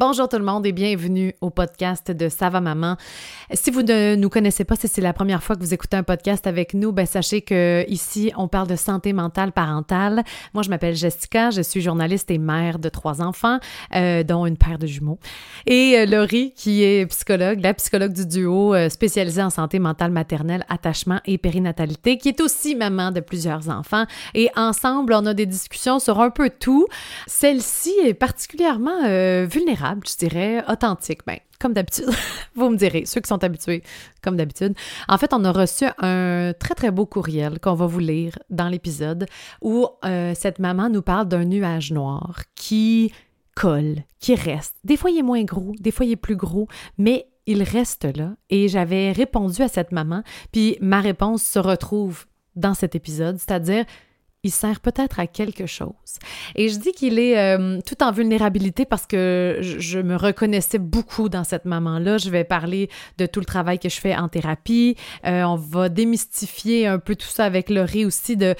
Bonjour tout le monde et bienvenue au podcast de Sava Maman. Si vous ne nous connaissez pas, si c'est la première fois que vous écoutez un podcast avec nous, ben sachez que ici on parle de santé mentale parentale. Moi, je m'appelle Jessica, je suis journaliste et mère de trois enfants, euh, dont une paire de jumeaux. Et euh, Laurie, qui est psychologue, la psychologue du duo euh, spécialisée en santé mentale maternelle, attachement et périnatalité, qui est aussi maman de plusieurs enfants. Et ensemble, on a des discussions sur un peu tout. Celle-ci est particulièrement vulnérable je dirais, authentique. Ben, comme d'habitude, vous me direz, ceux qui sont habitués, comme d'habitude. En fait, on a reçu un très, très beau courriel qu'on va vous lire dans l'épisode où euh, cette maman nous parle d'un nuage noir qui colle, qui reste. Des fois, il est moins gros, des fois, il est plus gros, mais il reste là. Et j'avais répondu à cette maman, puis ma réponse se retrouve dans cet épisode, c'est-à-dire il sert peut-être à quelque chose. Et je dis qu'il est euh, tout en vulnérabilité parce que je, me reconnaissais beaucoup dans cette maman-là. Je vais parler de tout le travail que je fais en thérapie. Euh, on va démystifier un peu tout ça avec Laurie aussi de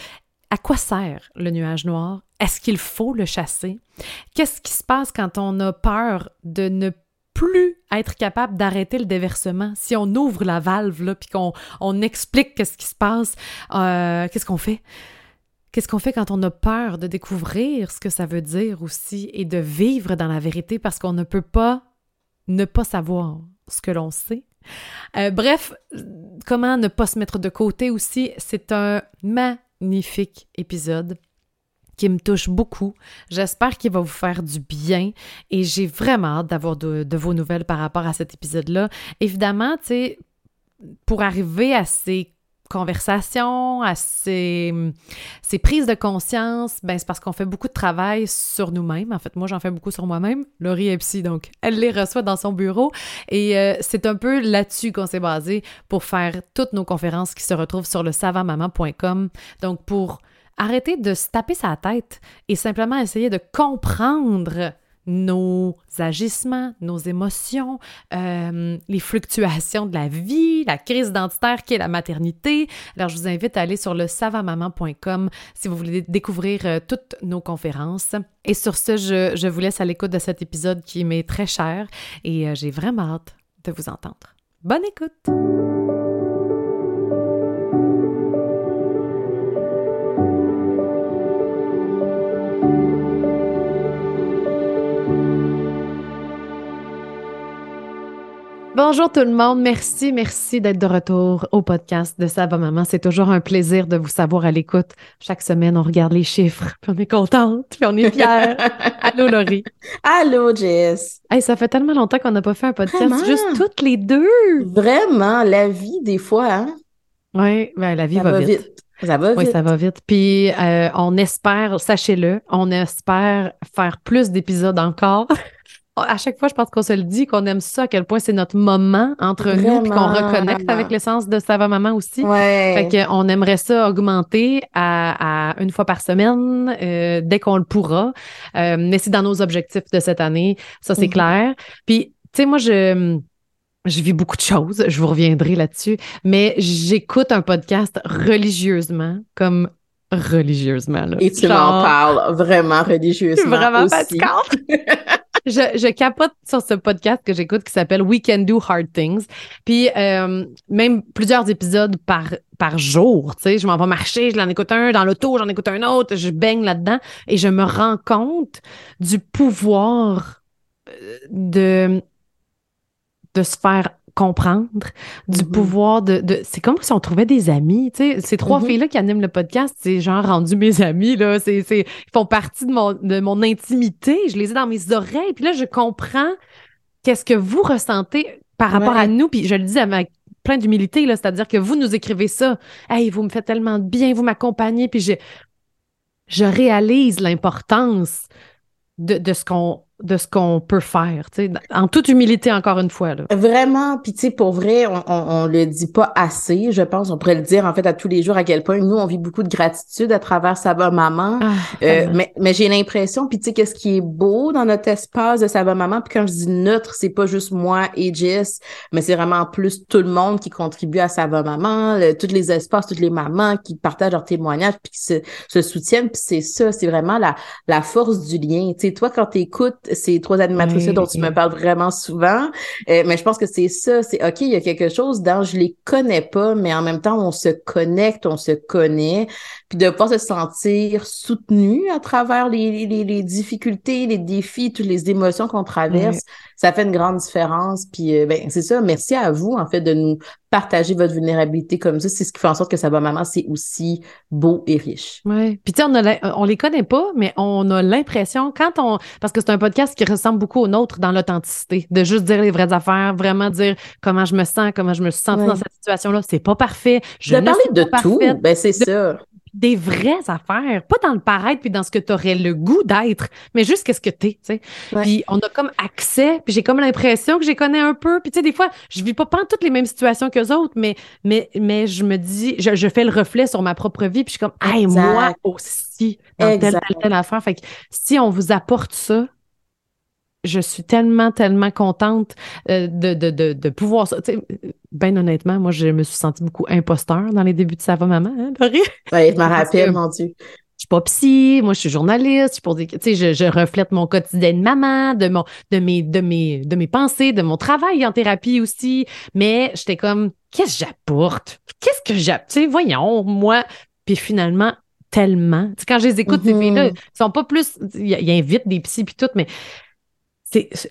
à quoi sert le nuage noir? Est-ce qu'il faut le chasser? Qu'est-ce qui se passe quand on a peur de ne plus être capable d'arrêter le déversement? Si on ouvre la valve, là, puis qu'on on explique qu'est-ce qui se passe, euh, qu'est-ce qu'on fait? Qu'est-ce qu'on fait quand on a peur de découvrir ce que ça veut dire aussi et de vivre dans la vérité parce qu'on ne peut pas ne pas savoir ce que l'on sait? Euh, bref, comment ne pas se mettre de côté aussi, c'est un magnifique épisode qui me touche beaucoup. J'espère qu'il va vous faire du bien et j'ai vraiment hâte d'avoir de, de, vos nouvelles par rapport à cet épisode-là. Évidemment, tu sais, pour arriver à ces conversations, à ces, ces, prises de conscience, ben c'est parce qu'on fait beaucoup de travail sur nous-mêmes. En fait, moi, j'en fais beaucoup sur moi-même. Laurie est donc elle les reçoit dans son bureau. Et euh, c'est un peu là-dessus qu'on s'est basé pour faire toutes nos conférences qui se retrouvent sur le savantmaman.com. Donc, pour arrêter de se taper sa tête et simplement essayer de comprendre nos agissements, nos émotions, euh, les fluctuations de la vie, la crise identitaire qui est la maternité. Alors, je vous invite à aller sur le savamaman.com si vous voulez découvrir euh, toutes nos conférences. Et sur ce, je, vous laisse à l'écoute de cet épisode qui m'est très cher et euh, j'ai vraiment hâte de vous entendre. Bonne écoute! Bonjour tout le monde. Merci, merci d'être de retour au podcast de Ça maman. C'est toujours un plaisir de vous savoir à l'écoute. Chaque semaine, on regarde les chiffres, puis on est contente, puis on est fiers. Allô, Laurie. Allô, Jess. Hey, ça fait tellement longtemps qu'on n'a pas fait un podcast juste toutes les deux. Vraiment, la vie, des fois, hein? Oui, ben, la vie va, vite. Ça va vite. Oui, ça va vite. Puis euh, on espère, sachez-le, on espère faire plus d'épisodes encore. à chaque fois, je pense qu'on se le dit, qu'on aime ça, à quel point c'est notre moment entre nous, puis qu'on reconnecte avec l'essence de Sava Maman aussi. Ouais. Fait qu'on aimerait ça augmenter à, une fois par semaine, euh, dès qu'on le pourra. Euh, mais c'est dans nos objectifs de cette année, ça c'est mhm. clair. Puis, tu sais, moi, je... Je vis beaucoup de choses, je vous reviendrai là-dessus, mais j'écoute un podcast religieusement, comme religieusement. Là. Et tu m'en parles vraiment religieusement. Vraiment aussi. je, je, capote sur ce podcast que j'écoute qui s'appelle We Can Do Hard Things. Puis euh, même plusieurs épisodes par, par jour. Tu sais, je m'en vais marcher, je l'en écoute un, dans l'auto, j'en écoute un autre, je baigne là-dedans et je me rends compte du pouvoir euh, de, de se faire comprendre, du mm-hmm. pouvoir de, de... c'est comme si on trouvait des amis, tu sais, ces trois mm-hmm. filles-là qui animent le podcast, c'est genre rendu mes amis, là, c'est, c'est, ils font partie de mon, de mon intimité, je les ai dans mes oreilles, puis là, je comprends qu'est-ce que vous ressentez par rapport à nous, puis je le dis avec plein d'humilité, là, c'est-à-dire que vous nous écrivez ça, « Hey, vous me faites tellement de bien, vous m'accompagnez », puis je, je réalise l'importance de, de ce qu'on de ce qu'on peut faire, en toute humilité encore une fois. Là. Vraiment, puis tu sais, pour vrai, on, on, le dit pas assez, je pense, on pourrait le dire en fait à tous les jours à quel point nous, on vit beaucoup de gratitude à travers Sava Maman, ah, euh, mais, mais j'ai l'impression, puis tu sais, qu'est-ce qui est beau dans notre espace de Sava Maman, puis quand je dis notre, c'est pas juste moi et Jess, mais c'est vraiment plus tout le monde qui contribue à Sava Maman, tous les espaces, toutes les mamans qui partagent leurs témoignages, puis qui se, se soutiennent, puis c'est ça, c'est vraiment la, la force du lien. Tu sais, toi, quand tu écoutes ces trois animatrices dont tu me parles vraiment souvent. Euh, mais je pense que c'est ça, c'est OK, il y a quelque chose dans je les connais pas, mais en même temps, on se connecte, on se connaît, puis de pas se sentir soutenu à travers les, les, les, difficultés, les défis, toutes les émotions qu'on traverse, ça fait une grande différence. Puis euh, ben, c'est ça, merci à vous, en fait, de nous partager votre vulnérabilité comme ça. C'est ce qui fait en sorte que ça va maman, c'est aussi beau et riche. Oui. Puis tu sais, on, on les connaît pas, mais on a l'impression, quand on. Parce que c'est un podcast qui ressemble beaucoup au nôtre dans l'authenticité, de juste dire les vraies affaires, vraiment dire comment je me sens, comment je me suis sentie dans cette situation-là. C'est pas parfait. Je de parler de tout, ben c'est ça des vraies affaires, pas dans le paraître puis dans ce que tu aurais le goût d'être, mais juste qu'est-ce que t'es, tu sais. Puis on a comme accès, puis j'ai comme l'impression que j'ai connais un peu, puis tu sais des fois, je vis pas pas toutes les mêmes situations que autres, mais mais mais je me dis je, fais le reflet sur ma propre vie, puis je suis comme hey, moi aussi dans telle, telle telle affaire. Fait que si on vous apporte ça, je suis tellement, tellement contente euh, de, de, de, de pouvoir ça. Ben honnêtement, moi, je me suis sentie beaucoup imposteur dans les débuts de Ça va, maman, hein, Oui, je me rappelle, mon Dieu. Je suis pas psy, moi je suis journaliste, je, pour des, je, je reflète mon quotidien de maman, de mon, de mes, de mes, de mes pensées, de mon travail en thérapie aussi. Mais j'étais comme, qu'est-ce que j'apporte? Qu'est-ce que j'apporte? Tu sais, voyons, moi. Puis finalement, tellement. quand je les écoute, ces mm-hmm. filles-là, ils sont pas plus. Ils, invitent des psys puis tout, mais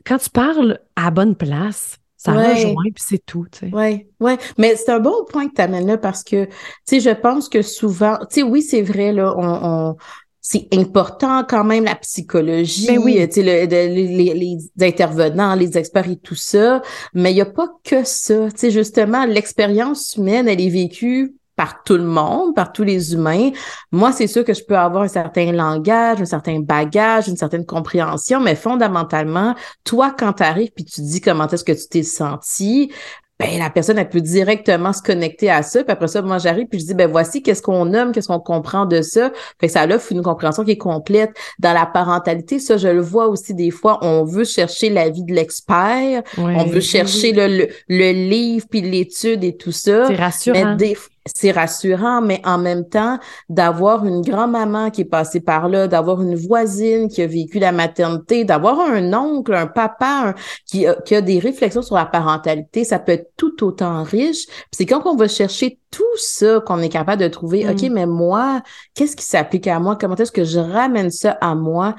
quand tu parles à la bonne place, ça rejoint, puis c'est tout, tu sais. Oui, oui. Mais c'est un bon point que tu amènes là parce que, tu sais, je pense que souvent, tu sais, oui, c'est vrai, là, on, c'est important quand même la psychologie, ben oui. tu sais, les, les, intervenants, les experts et tout ça, mais il n'y a pas que ça. Tu sais, justement, l'expérience humaine, elle est vécue par tout le monde, par tous les humains. Moi, c'est sûr que je peux avoir un certain langage, un certain bagage, une certaine compréhension, mais fondamentalement, toi, quand tu arrives puis tu dis comment est-ce que tu t'es senti, ben la personne elle peut directement se connecter à ça puis après ça moi j'arrive puis je dis ben voici qu'est-ce qu'on nomme qu'est-ce qu'on comprend de ça. Fait que ça offre une compréhension qui est complète. Dans la parentalité ça je le vois aussi des fois on veut chercher l'avis de l'expert on veut chercher le, le, livre puis l'étude et tout ça. C'est rassurant. Mais c'est rassurant, mais en même temps, d'avoir une grand-maman qui est passée par là, d'avoir une voisine qui a vécu la maternité, d'avoir un oncle, un papa qui, a, qui, a, des réflexions sur la parentalité, ça peut être tout autant riche. C'est quand on va chercher tout ça qu'on est capable de trouver, OK, mm. mais moi, qu'est-ce qui s'applique à moi? Comment est-ce que je ramène ça à moi?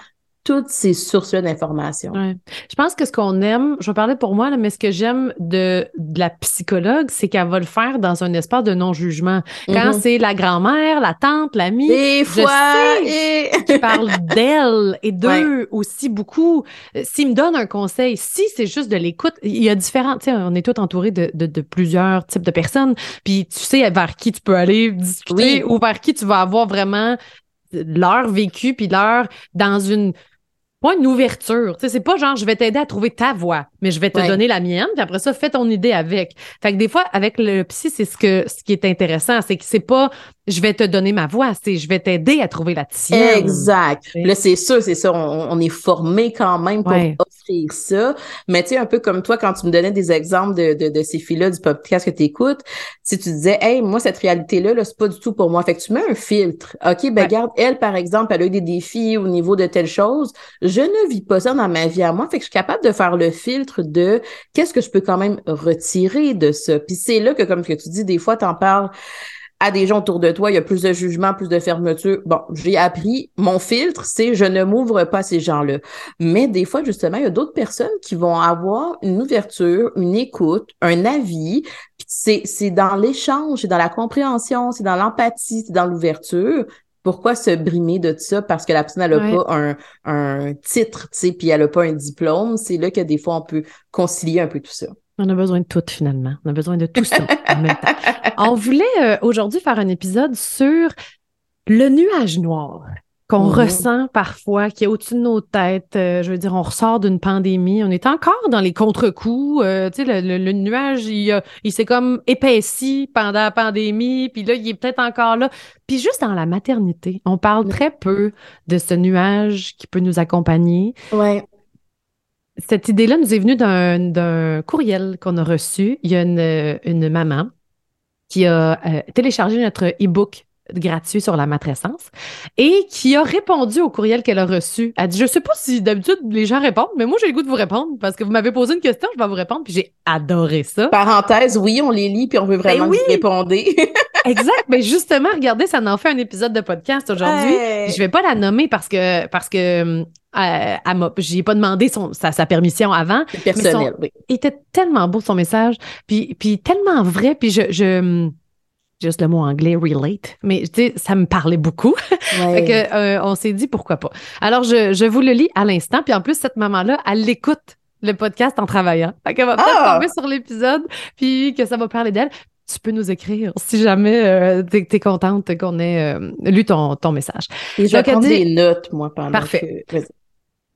Toutes ces sources d'informations. Je pense que ce qu'on aime, je vais parler pour moi, mais ce que j'aime de, la psychologue, c'est qu'elle va le faire dans un espace de non-jugement. Quand mm-hmm. c'est la grand-mère, la tante, l'amie, des fois, et... qui parle d'elle et d'eux aussi beaucoup. S'il me donne un conseil, si c'est juste de l'écoute, il y a différents, tu sais, on est tous entourés de, de, plusieurs types de personnes, puis tu sais vers qui tu peux aller discuter ou vers qui tu vas avoir vraiment leur vécu puis leur dans une pas une ouverture. Tu sais, c'est pas genre je vais t'aider à trouver ta voix, mais je vais te donner la mienne, puis après ça, fais ton idée avec. Fait que des fois, avec le psy, c'est ce que ce qui est intéressant, c'est que c'est pas je vais te donner ma voix, c'est je vais t'aider à trouver la tienne. Exact. Là, c'est sûr, c'est ça. On, est formé quand même pour offrir ça. Mais tu sais, un peu comme toi, quand tu me donnais des exemples de, de, de ces filles-là du podcast que tu écoutes, si tu disais, hey, moi, cette réalité-là, -là, c'est pas du tout pour moi. Fait que tu mets un filtre. OK, ben, garde, elle, par exemple, elle a eu des défis au niveau de telle chose. Je ne vis pas ça dans ma vie à moi. Fait que je suis capable de faire le filtre de qu'est-ce que je peux quand même retirer de ça. Puis c'est là que, comme que tu dis, des fois, tu en parles à des gens autour de toi, il y a plus de jugement, plus de fermeture. Bon, j'ai appris, mon filtre, c'est je ne m'ouvre pas à ces gens-là. Mais des fois, justement, il y a d'autres personnes qui vont avoir une ouverture, une écoute, un avis. C'est, c'est dans l'échange, c'est dans la compréhension, c'est dans l'empathie, c'est dans l'ouverture. Pourquoi se brimer de ça? Parce que la personne n'a pas un, un titre, tu sais, puis elle n'a pas un diplôme? C'est là que des fois, on peut concilier un peu tout ça. On a besoin de tout finalement. On a besoin de tout ça en même temps. On voulait euh, aujourd'hui faire un épisode sur le nuage noir qu'on mhm. ressent parfois, qui est au-dessus de nos têtes. Euh, je veux dire, on ressort d'une pandémie, on est encore dans les contre-coups. Euh, tu sais, le, nuage, il, il s'est comme épaissi pendant la pandémie, puis là, il est peut-être encore là. Puis juste dans la maternité, on parle très peu de ce nuage qui peut nous accompagner. Ouais cette idée-là nous est venue d'un courriel qu'on a reçu. Il y a une, maman qui a euh, téléchargé notre e-book gratuit sur la matrescence et qui a répondu au courriel qu'elle a reçu. Elle dit Je sais pas si d'habitude les gens répondent, mais moi j'ai le goût de vous répondre parce que vous m'avez posé une question, je vais vous répondre. Puis j'ai adoré ça. Parenthèse, oui, on les lit puis on veut vraiment ben vous répondre. exact. Mais justement, regardez, ça en fait un épisode de podcast aujourd'hui. Je vais pas la nommer parce que parce que euh, j'ai pas demandé son, sa, permission avant. personnel, oui. Il était tellement beau son message, puis, puis tellement vrai, puis je, je juste le mot anglais relate, mais tu sais, ça me parlait beaucoup. fait que, euh, on s'est dit pourquoi pas. Alors, je, je vous le lis à l'instant, puis en plus, cette maman-là, elle l'écoute le podcast en travaillant. Fait qu'elle va peut-être ah! tomber sur l'épisode, puis que ça va parler d'elle. Tu peux nous écrire si jamais euh, tu es, contente qu'on ait euh, lu ton, ton message. Et je vais prendre des notes, moi, pendant Parfait.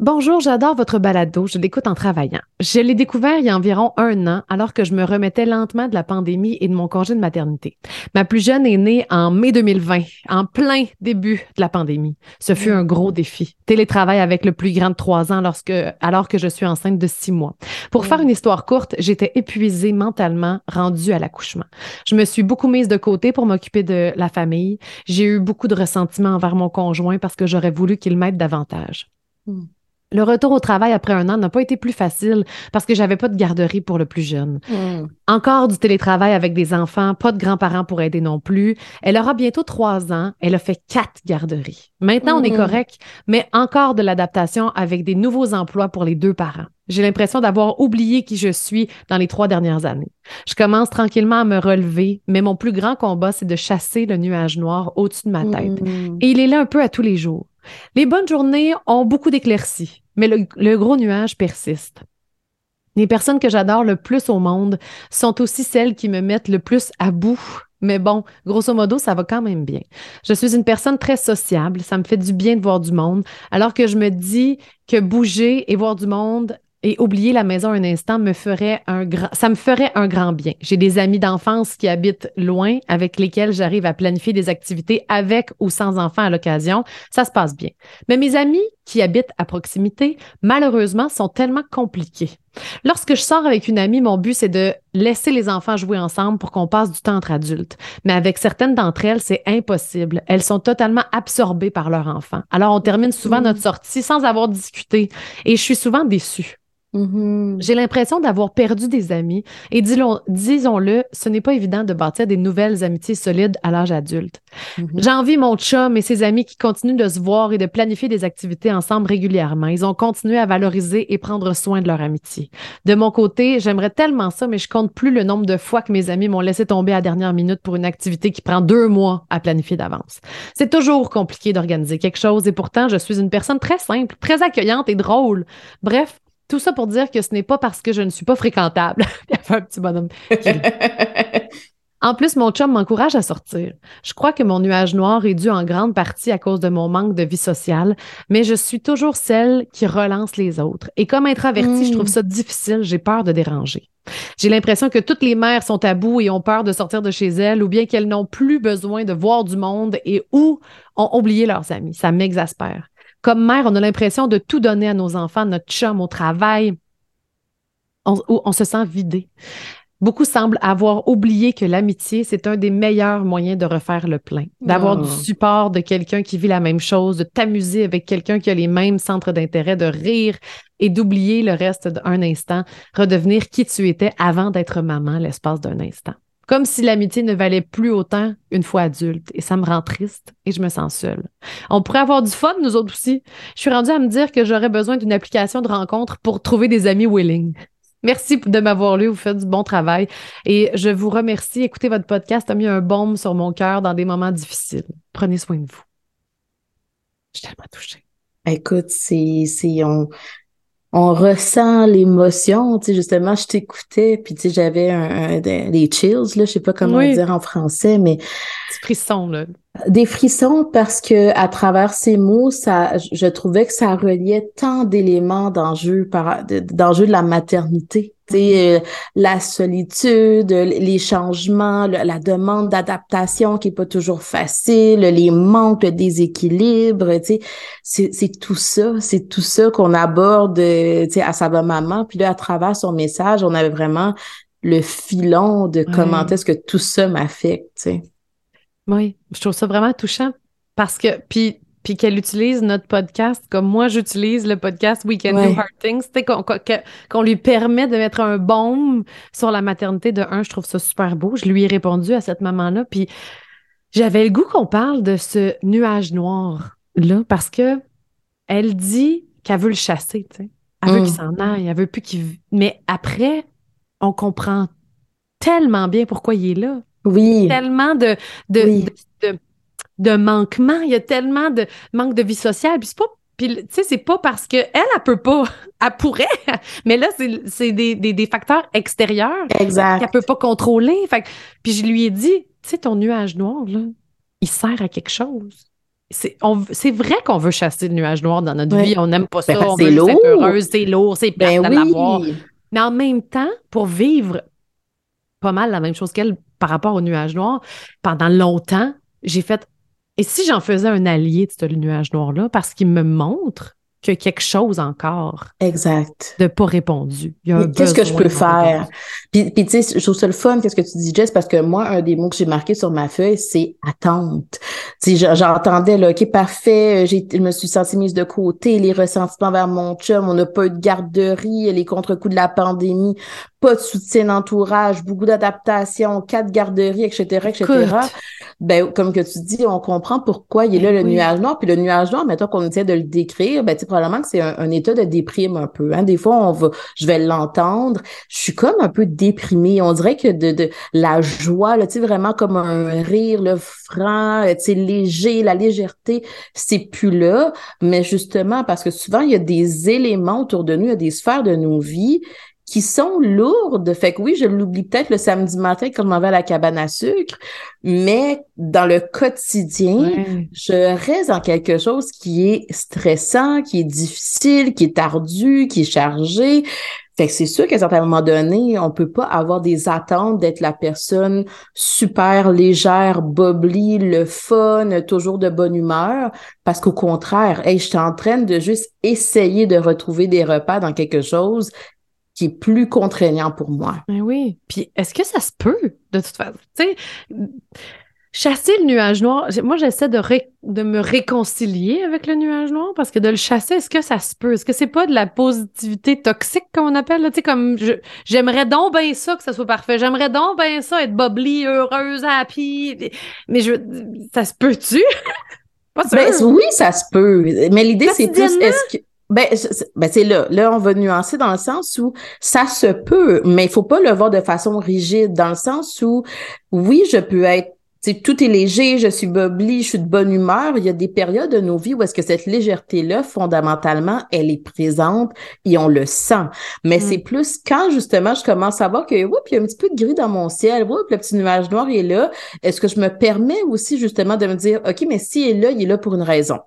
Bonjour, j'adore votre balado, je l'écoute en travaillant. Je l'ai découvert il y a environ un an alors que je me remettais lentement de la pandémie et de mon congé de maternité. Ma plus jeune est née en mai 2020, en plein début de la pandémie. Ce fut mm. un gros défi. Télétravail avec le plus grand de trois ans lorsque, alors que je suis enceinte de six mois. Pour mm. faire une histoire courte, j'étais épuisée mentalement, rendue à l'accouchement. Je me suis beaucoup mise de côté pour m'occuper de la famille. J'ai eu beaucoup de ressentiment envers mon conjoint parce que j'aurais voulu qu'il m'aide davantage. Le retour au travail après un an n'a pas été plus facile parce que j'avais pas de garderie pour le plus jeune. Hmm. Encore du télétravail avec des enfants, pas de grands-parents pour aider non plus. Elle aura bientôt trois ans. Elle a fait quatre garderies. Maintenant, on est hmm. correct, mais encore de l'adaptation avec des nouveaux emplois pour les deux parents. J'ai l'impression d'avoir oublié qui je suis dans les trois dernières années. Je commence tranquillement à me relever, mais mon plus grand combat, c'est de chasser le nuage noir au-dessus de ma tête. Hmm. Et il est là un peu à tous les jours. Les bonnes journées ont beaucoup d'éclaircies mais le, gros nuage persiste. Les personnes que j'adore le plus au monde sont aussi celles qui me mettent le plus à bout. Mais bon, grosso modo, ça va quand même bien. Je suis une personne très sociable. Ça me fait du bien de voir du monde. Alors que je me dis que bouger et voir du monde et oublier la maison un instant me ferait un grand, ça me ferait un grand bien. J'ai des amis d'enfance qui habitent loin, avec lesquels j'arrive à planifier des activités avec ou sans enfants à l'occasion. Ça se passe bien. Mais mes amis qui habitent à proximité, malheureusement, sont tellement compliqués. Lorsque je sors avec une amie, mon but, c'est de laisser les enfants jouer ensemble pour qu'on passe du temps entre adultes. Mais avec certaines d'entre elles, c'est impossible. Elles sont totalement absorbées par leurs enfants. Alors, on termine souvent notre sortie sans avoir discuté et je suis souvent déçue. Mm-hmm. J'ai l'impression d'avoir perdu des amis et disons-le, ce n'est pas évident de bâtir des nouvelles amitiés solides à l'âge adulte. Mm-hmm. J'envie mon chum et ses amis qui continuent de se voir et de planifier des activités ensemble régulièrement. Ils ont continué à valoriser et prendre soin de leur amitié. De mon côté, j'aimerais tellement ça, mais je compte plus le nombre de fois que mes amis m'ont laissé tomber à dernière minute pour une activité qui prend deux mois à planifier d'avance. C'est toujours compliqué d'organiser quelque chose et pourtant, je suis une personne très simple, très accueillante et drôle. Bref, tout ça pour dire que ce n'est pas parce que je ne suis pas fréquentable. Il y a un petit bonhomme. en plus, mon chum m'encourage à sortir. Je crois que mon nuage noir est dû en grande partie à cause de mon manque de vie sociale, mais je suis toujours celle qui relance les autres. Et comme introvertie, je trouve hmm. ça difficile, j'ai peur de déranger. J'ai l'impression que toutes les mères sont à bout et ont peur de sortir de chez elles ou bien qu'elles n'ont plus besoin de voir du monde et ou ont oublié leurs amis. Ça m'exaspère. Comme mère, on a l'impression de tout donner à nos enfants, notre chum, au travail. On, on se sent vidé. Beaucoup semblent avoir oublié que l'amitié, c'est un des meilleurs moyens de refaire le plein, d'avoir du oh. support de quelqu'un qui vit la même chose, de t'amuser avec quelqu'un qui a les mêmes centres d'intérêt, de rire et d'oublier le reste d'un instant, redevenir qui tu étais avant d'être maman l'espace d'un instant. Comme si l'amitié ne valait plus autant une fois adulte. Et ça me rend triste et je me sens seule. On pourrait avoir du fun, nous autres aussi. Je suis rendue à me dire que j'aurais besoin d'une application de rencontre pour trouver des amis willing. Merci de m'avoir lu. Vous faites du bon travail. Et je vous remercie. Écoutez, votre podcast a mis un baume sur mon cœur dans des moments difficiles. Prenez soin de vous. Je suis tellement touchée. Écoute, c'est, c'est, on, on ressent l'émotion. Tu sais, justement, je t'écoutais, puis tu sais, j'avais un, des chills, là, je sais pas comment dire en français, mais... Frissons, là. Des frissons parce que à travers ces mots, ça, je trouvais que ça reliait tant d'éléments d'enjeux d'enjeux de la maternité. Euh, la solitude, les changements, la demande d'adaptation qui est pas toujours facile, les manques, le déséquilibre, c'est tout ça, c'est tout ça qu'on aborde à sa maman. Puis là, à travers son message, on avait vraiment le filon de comment est-ce que tout ça m'affecte. Oui, je trouve ça vraiment touchant parce que, puis, puis qu'elle utilise notre podcast comme moi j'utilise le podcast We Can Do Hard Things, qu'on lui permet de mettre un baume sur la maternité de un, je trouve ça super beau. Je lui ai répondu à cette maman-là, puis j'avais le goût qu'on parle de ce nuage noir-là parce que elle dit qu'elle veut le chasser, tu sais. Elle veut qu'il mm. s'en aille, elle veut plus qu'il. Mais après, on comprend tellement bien pourquoi il est là. Oui. Tellement de, de, de, manquement, il y a tellement de manque de vie sociale. Puis c'est pas puis, tu sais, c'est pas parce qu'elle, elle, elle peut pas. Elle pourrait. Mais là, c'est des, des, des, facteurs extérieurs. Qu'elle peut pas contrôler. Fait puis je lui ai dit, tu sais, ton nuage noir, là, il sert à quelque chose. C'est vrai qu'on veut chasser le nuage noir dans notre vie. On n'aime pas ben, ça. c'est lourd. C'est lourd, c'est ben plate l'avoir. Mais en même temps, pour vivre pas mal la même chose qu'elle par rapport au nuage noir, pendant longtemps, j'ai fait et si j'en faisais un allié de ce nuage noir-là, parce qu'il me montre qu'il y a quelque chose encore. Exact. De pas répondu. Qu'est-ce que je peux faire? Puis, puis tu sais, je trouve ça le fun, qu'est-ce que tu dis, Jess, parce que moi, un des mots que j'ai marqué sur ma feuille, c'est attente. Tu sais, j'entendais, là, OK, parfait, je me suis sentie mise de côté, les ressentiments vers mon chum, on n'a pas eu de garderie, les contre-coups de la pandémie, pas de soutien d'entourage, beaucoup d'adaptation, quatre garderies, etc., etc. Ben, comme que tu dis, on comprend pourquoi il est là, ben le nuage noir. Puis le nuage noir, mettons qu'on essaie de le décrire, ben, tu probablement que c'est un, état de déprime un peu. Hein. Des fois, on va, je vais l'entendre. Je suis comme un peu déprimée. On dirait que de, de la joie, là, tu sais, vraiment comme un rire, le franc, tu sais, léger, la légèreté, c'est plus là. Mais justement, parce que souvent, il y a des éléments autour de nous, il y a des sphères de nos vies qui sont lourdes. Fait que oui, je l'oublie peut-être le samedi matin quand je m'en vais à la cabane à sucre, mais dans le quotidien, je reste dans quelque chose qui est stressant, qui est difficile, qui est ardu, qui est chargé. Fait que c'est sûr qu'à un certain moment donné, on peut pas avoir des attentes d'être la personne super légère, bubbly, le fun, toujours de bonne humeur, parce qu'au contraire, hey, je suis en train de juste essayer de retrouver des repas dans quelque chose qui est plus contraignant pour moi. Ben oui. Puis est-ce que ça se peut, de toute façon? Tu sais, chasser le nuage noir, moi, j'essaie de, de me réconcilier avec le nuage noir parce que de le chasser, est-ce que ça se peut? Est-ce que c'est pas de la positivité toxique, comme on appelle? Tu sais, comme j'aimerais donc bien ça que ça soit parfait. J'aimerais donc bien ça être bubbly, heureuse, happy. Mais je, ça se peut-tu? ben, oui, ça se peut. Mais l'idée, c'est plus est-ce que ben, ben c'est là. Là, on va nuancer dans le sens où ça se peut, mais il faut pas le voir de façon rigide, dans le sens où, oui, je peux être tout est léger, je suis bubbly, je suis de bonne humeur. Il y a des périodes de nos vies où est-ce que cette légèreté-là, fondamentalement, elle est présente et on le sent. Mais mm. c'est plus quand, justement, je commence à voir que, oups, il y a un petit peu de gris dans mon ciel, oups, le petit nuage noir est là. Est-ce que je me permets aussi, justement, de me dire, OK, mais s'il est là, il est là pour une raison.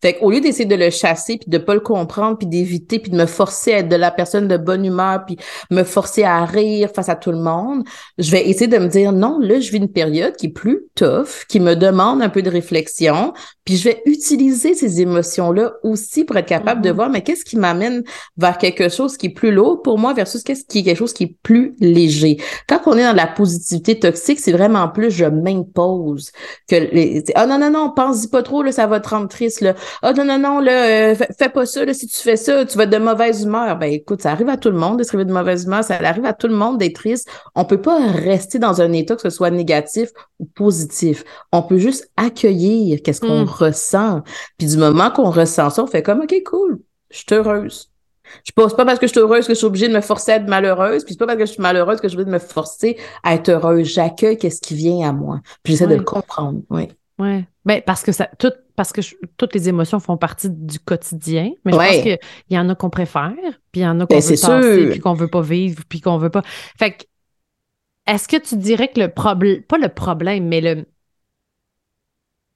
Fait qu'au lieu d'essayer de le chasser, puis de pas le comprendre, puis d'éviter, puis de me forcer à être de la personne de bonne humeur, puis me forcer à rire face à tout le monde, je vais essayer de me dire, non, là, je vis une période qui est plus tough, qui me demande un peu de réflexion, puis je vais utiliser ces émotions-là aussi pour être capable de mm-hmm. voir, mais qu'est-ce qui m'amène vers quelque chose qui est plus lourd pour moi versus qu'est-ce qui est quelque chose qui est plus léger. Quand on est dans la positivité toxique, c'est vraiment plus je m'impose que les, ah non non non, pense-y pas trop là, ça va te rendre triste là. Ah non non non là, euh, fais, pas ça là, si tu fais ça, tu vas être de mauvaise humeur. Ben écoute, ça arrive à tout le monde d'être de mauvaise humeur, ça arrive à tout le monde d'être triste. On peut pas rester dans un état que ce soit négatif positif. On peut juste accueillir qu'est-ce qu'on mm ressent. Puis du moment qu'on ressent ça, on fait comme, OK, cool, je suis heureuse. Je pense pas parce que je suis heureuse que je suis obligée de me forcer à être malheureuse, puis c'est pas parce que je suis malheureuse que je suis obligée de me forcer à être heureuse. J'accueille qu'est-ce qui vient à moi. Puis j'essaie de le comprendre, oui. Oui. Ben, parce que ça, tout, parce que toutes les émotions font partie du quotidien. Mais je pense qu'il y en a qu'on préfère, puis il y en a qu'on ben, veut passer, puis qu'on veut pas vivre, puis qu'on veut pas. Fait que, est-ce que tu dirais que le problème, pas le problème, mais le,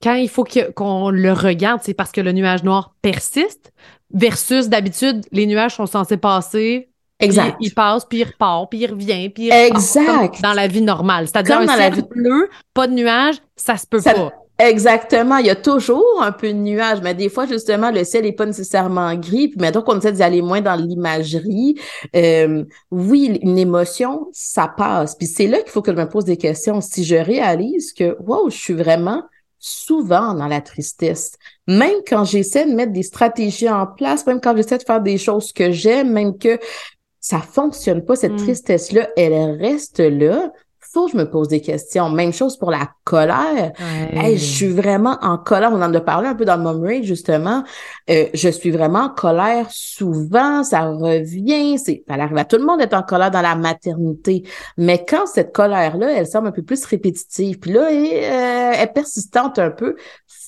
quand il faut qu'on le regarde, c'est parce que le nuage noir persiste versus d'habitude, les nuages sont censés passer. Exact. Il, passe, puis il repart, puis il revient, puis il Exact. dans la vie normale. C'est-à-dire un dans ciel la vie... bleu, pas de nuages, ça se peut pas. Exactement. Il y a toujours un peu de nuages, mais des fois, justement, le ciel n'est pas nécessairement gris. Puis mettons qu'on essaie d'y aller moins dans l'imagerie. Euh, oui, une émotion, ça passe. Puis c'est là qu'il faut que je me pose des questions. Si je réalise que, wow, je suis vraiment souvent dans la tristesse. Même quand j'essaie de mettre des stratégies en place, même quand j'essaie de faire des choses que j'aime, même que ça fonctionne pas, cette mm. tristesse-là, elle reste là faut que je me pose des questions. Même chose pour la colère. je suis vraiment en colère. On en a parlé un peu dans le Mom Rage, justement. Euh, je suis vraiment en colère souvent. Ça revient. C'est, ça arrive à tout le monde d'être en colère dans la maternité. Mais quand cette colère-là, elle semble un peu plus répétitive, puis là, elle, euh, elle est persistante un peu,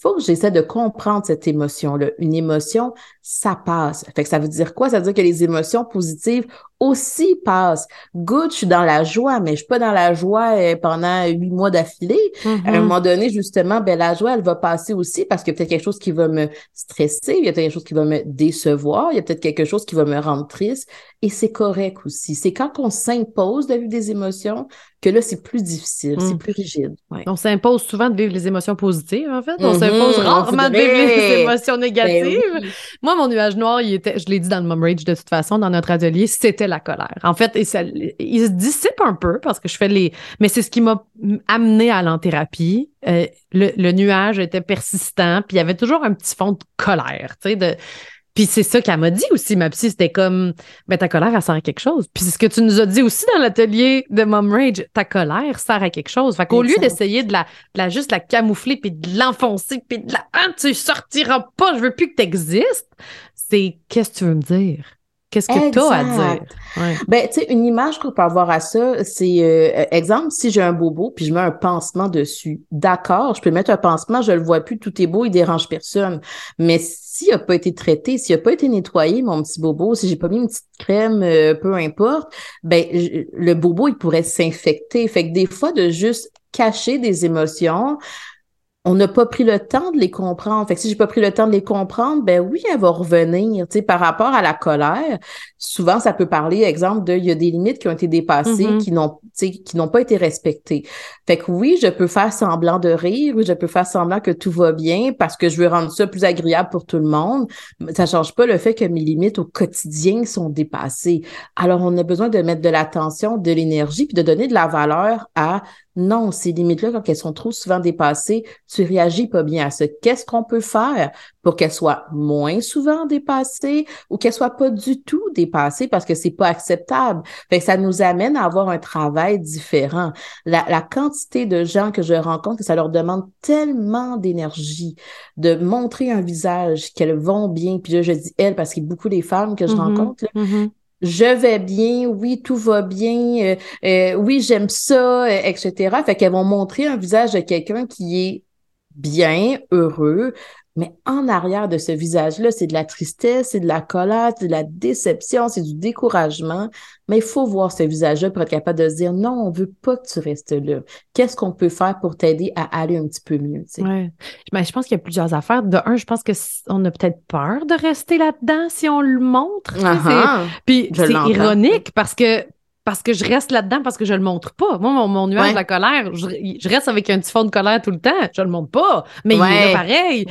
faut que j'essaie de comprendre cette émotion-là. Une émotion, ça passe. Fait que ça veut dire quoi? Ça veut dire que les émotions positives aussi passent. Good, je suis dans la joie, mais je suis pas dans la joie euh, pendant huit mois d'affilée. À un mm-hmm. moment donné, justement, ben la joie, elle va passer aussi parce qu'il y a peut-être quelque chose qui va me stresser, il y a peut-être quelque chose qui va me décevoir, il y a peut-être quelque chose qui va me rendre triste. Et c'est correct aussi. C'est quand on s'impose de vivre des émotions que là, c'est plus difficile, c'est mm. plus rigide. On s'impose souvent de vivre les émotions positives, en fait. On mm-hmm. s'impose rarement de vivre les émotions ben négatives. Moi, mon nuage noir, il était, je l'ai dit dans le Mom Rage de toute façon, dans notre atelier, c'était la colère. En fait, il se dissipe un peu parce que je fais les. Mais c'est ce qui m'a amené à l'enthérapie. Euh, le, le, nuage était persistant, puis il y avait toujours un petit fond de colère, tu sais, de puis c'est ça qu'elle m'a dit aussi, ma psy, c'était comme, ben ta colère, elle sert à quelque chose. Puis c'est ce que tu nous as dit aussi dans l'atelier de Mom Rage, ta colère sert à quelque chose. Fait qu'au lieu d'essayer de la, la, juste la camoufler, puis de l'enfoncer, puis de la, ah, tu sortiras pas, je veux plus que tu existes, c'est qu'est-ce que tu veux me dire? Qu'est-ce que tu as à dire? Ben, tu sais, une image qu'on peut avoir à ça, c'est, euh, exemple, si j'ai un bobo puis je mets un pansement dessus, d'accord, je peux mettre un pansement, je le vois plus, tout est beau, il dérange personne. Mais s'il n'a pas été traité, s'il n'a pas été nettoyé, mon petit bobo, si j'ai pas mis une petite crème, euh, peu importe, ben, le bobo, il pourrait s'infecter. Fait que des fois, de juste cacher des émotions, on n'a pas pris le temps de les comprendre. Fait que si j'ai pas pris le temps de les comprendre, ben oui, elle va revenir. Tu sais, par rapport à la colère, souvent ça peut parler, exemple, de il y a des limites qui ont été dépassées, mm-hmm. qui n'ont, qui n'ont pas été respectées. Fait que oui, je peux faire semblant de rire, oui, je peux faire semblant que tout va bien parce que je veux rendre ça plus agréable pour tout le monde. Mais ça change pas le fait que mes limites au quotidien sont dépassées. Alors on a besoin de mettre de l'attention, de l'énergie, puis de donner de la valeur à non, ces limites-là, quand elles sont trop souvent dépassées, tu réagis pas bien à ça. Qu'est-ce qu'on peut faire pour qu'elles soient moins souvent dépassées ou qu'elles soient pas du tout dépassées parce que c'est pas acceptable? Fait que ça nous amène à avoir un travail différent. La, quantité de gens que je rencontre, que ça leur demande tellement d'énergie de montrer un visage qu'elles vont bien. Puis là, je dis elles parce qu'il y a beaucoup des femmes que je mm-hmm. rencontre. Mm-hmm je vais bien, oui, tout va bien, euh, euh, oui, j'aime ça, euh, etc. Fait qu'elles vont montrer un visage de quelqu'un qui est bien, heureux, mais en arrière de ce visage-là, c'est de la tristesse, c'est de la colère, c'est de la déception, c'est du découragement. Mais il faut voir ce visage-là pour être capable de se dire non, on veut pas que tu restes là. Qu'est-ce qu'on peut faire pour t'aider à aller un petit peu mieux? Tu ouais. Ben, je pense qu'il y a plusieurs affaires. De un, je pense que on a peut-être peur de rester là-dedans si on le montre. Uh Puis c'est ironique parce que parce que je reste là-dedans parce que je le montre pas. Moi, mon, nuage de la colère, je, reste avec un petit fond de colère tout le temps. Je le montre pas, mais il est pareil.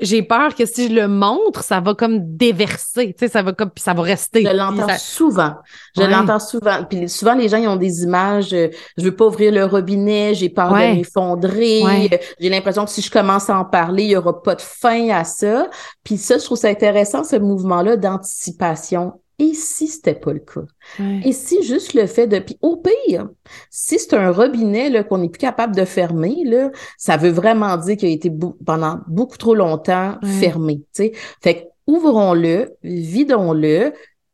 J'ai peur que si je le montre, ça va comme déverser, tu sais, ça va comme, puis ça va rester. Je l'entends souvent. Je l'entends souvent. Puis souvent, les gens, ils ont des images, euh, je veux pas ouvrir le robinet, j'ai peur de m'effondrer. J'ai l'impression que si je commence à en parler, il y aura pas de fin à ça. Puis ça, je trouve ça intéressant, ce mouvement-là d'anticipation et si c'était pas le cas? Et si juste le fait de... Puis au pire, si c'est un robinet là, qu'on n'est plus capable de fermer, là, ça veut vraiment dire qu'il a été pendant beaucoup trop longtemps fermé. sais. Fait ouvrons-le, vidons-le,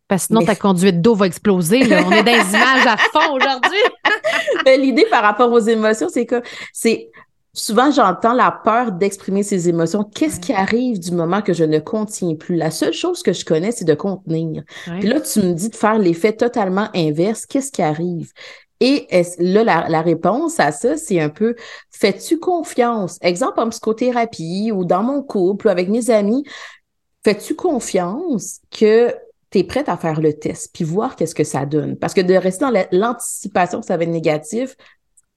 parce que sinon, ta conduite d'eau va exploser. On est dans les images à fond aujourd'hui. Ben, l'idée par rapport aux émotions, c'est que c'est souvent j'entends la peur d'exprimer ses émotions. Qu'est-ce qui arrive du moment que je ne contiens plus? La seule chose que je connais, c'est de contenir. Puis là, tu me dis de faire l'effet totalement inverse. Qu'est-ce qui arrive? Et là, la, réponse à ça, c'est un peu, fais-tu confiance? Exemple en psychothérapie ou dans mon couple ou avec mes amis, fais-tu confiance que tu es prête à faire le test puis voir qu'est-ce que ça donne? Parce que de rester dans l'anticipation que ça va être négatif,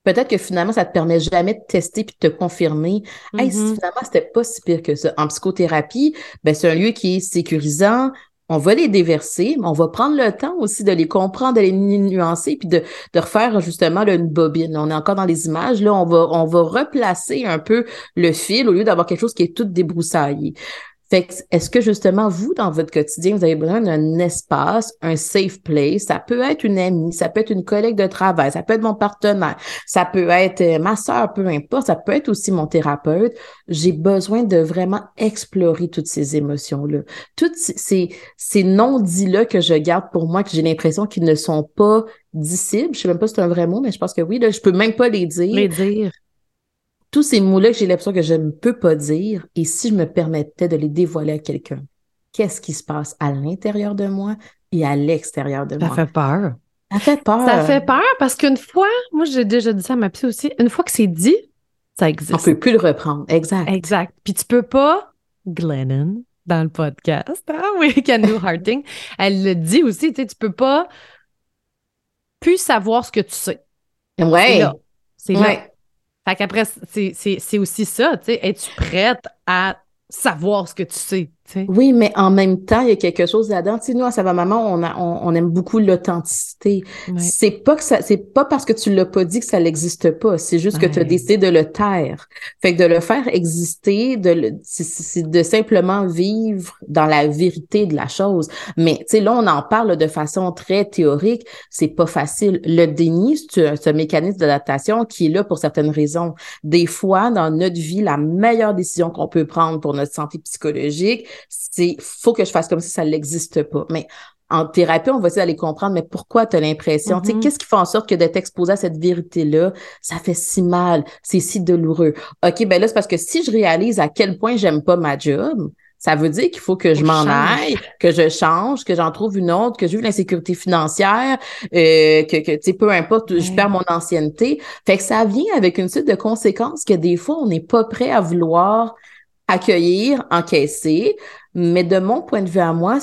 peut-être que finalement, ça te permet jamais de tester puis de te confirmer. Hey, Mm-hmm. finalement, c'était pas si pire que ça. En psychothérapie, ben, c'est un lieu qui est sécurisant. On va les déverser, mais on va prendre le temps aussi de les comprendre, de les nuancer, puis de, de refaire justement là, une bobine. On est encore dans les images. Là, on va, on va replacer un peu le fil au lieu d'avoir quelque chose qui est tout débroussaillé. Fait que, est-ce que justement, vous, dans votre quotidien, vous avez besoin d'un espace, un safe place? Ça peut être une amie, ça peut être une collègue de travail, ça peut être mon partenaire, ça peut être euh, ma soeur, peu importe, ça peut être aussi mon thérapeute. J'ai besoin de vraiment explorer toutes ces émotions-là. Toutes ces, ces non-dits-là que je garde pour moi, que j'ai l'impression qu'ils ne sont pas dissibles. Je sais même pas si c'est un vrai mot, mais je pense que oui, là, je peux même pas les dire. Les dire. Tous ces mots-là que j'ai l'impression que je ne peux pas dire, et si je me permettais de les dévoiler à quelqu'un, qu'est-ce qui se passe à l'intérieur de moi et à l'extérieur de Ça moi? fait peur. Ça fait peur. Ça fait peur parce qu'une fois, moi j'ai déjà dit ça à ma psy aussi, une fois que c'est dit, ça On existe. peut plus le reprendre. Exact. Exact. Puis tu peux pas, Glennon, dans le podcast, ah oui, Canu Harting, elle le dit aussi, tu sais, tu peux pas plus savoir ce que tu sais. C'est Ouais. là. C'est là. Fait qu'après, c'est aussi ça, tu sais, es-tu prête à savoir ce que tu sais, Oui, mais en même temps, il y a quelque chose là-dedans. Tu sais, nous, à Ça va maman, on, a, on, on aime beaucoup l'authenticité. Ouais. C'est pas que ça, c'est pas parce que tu l'as pas dit que ça n'existe pas. C'est juste que tu as décidé de le taire. Fait que de le faire exister, de le, c'est, de simplement vivre dans la vérité de la chose. Mais, tu sais, là, on en parle de façon très théorique. C'est pas facile. Le déni, c'est un mécanisme d'adaptation qui est là pour certaines raisons. Des fois, dans notre vie, la meilleure décision qu'on peut prendre pour notre santé psychologique, c'est faut que je fasse comme si ça n'existe pas. Mais en thérapie, on va essayer d'aller comprendre, mais pourquoi tu as l'impression, tu sais, Mhm. qu'est-ce qui fait en sorte que d'être exposé à cette vérité-là, ça fait si mal, c'est si douloureux? OK, ben là, c'est parce que si je réalise à quel point j'aime pas ma job, ça veut dire qu'il faut que je m'en aille, que je change, que j'en trouve une autre, que je vive l'insécurité financière, euh, que, que tu sais, peu importe, je Ouais. perds mon ancienneté. Fait que ça vient avec une suite de conséquences que des fois, on n'est pas prêt à vouloir accueillir, encaisser. Mais de mon point de vue à moi,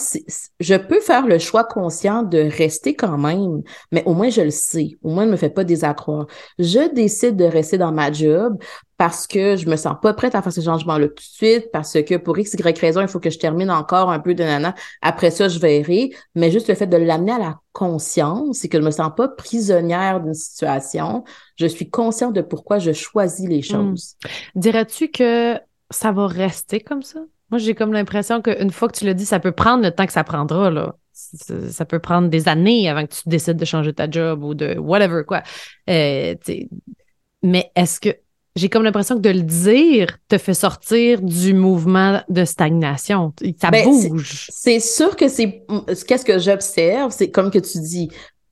je peux faire le choix conscient de rester quand même, mais au moins je le sais. Au moins, ne me fait pas désaccroire. Je décide de rester dans ma job parce que je me sens pas prête à faire ce changement-là tout de suite, parce que pour X, Y raison, il faut que je termine encore un peu de nana. Après ça, je verrai. Mais juste le fait de l'amener à la conscience, c'est que je me sens pas prisonnière d'une situation. Je suis consciente de pourquoi je choisis les choses. Dirais-tu que ça va rester comme ça? Moi, j'ai comme l'impression qu'une fois que tu l'as dit, ça peut prendre le temps que ça prendra, là. Ça, ça peut prendre des années avant que tu décides de changer ta job ou de whatever, quoi. Euh, mais est-ce que j'ai comme l'impression que de le dire te fait sortir du mouvement de stagnation? Ça Ben, bouge. C'est sûr que c'est qu'est-ce que j'observe, c'est comme que tu dis,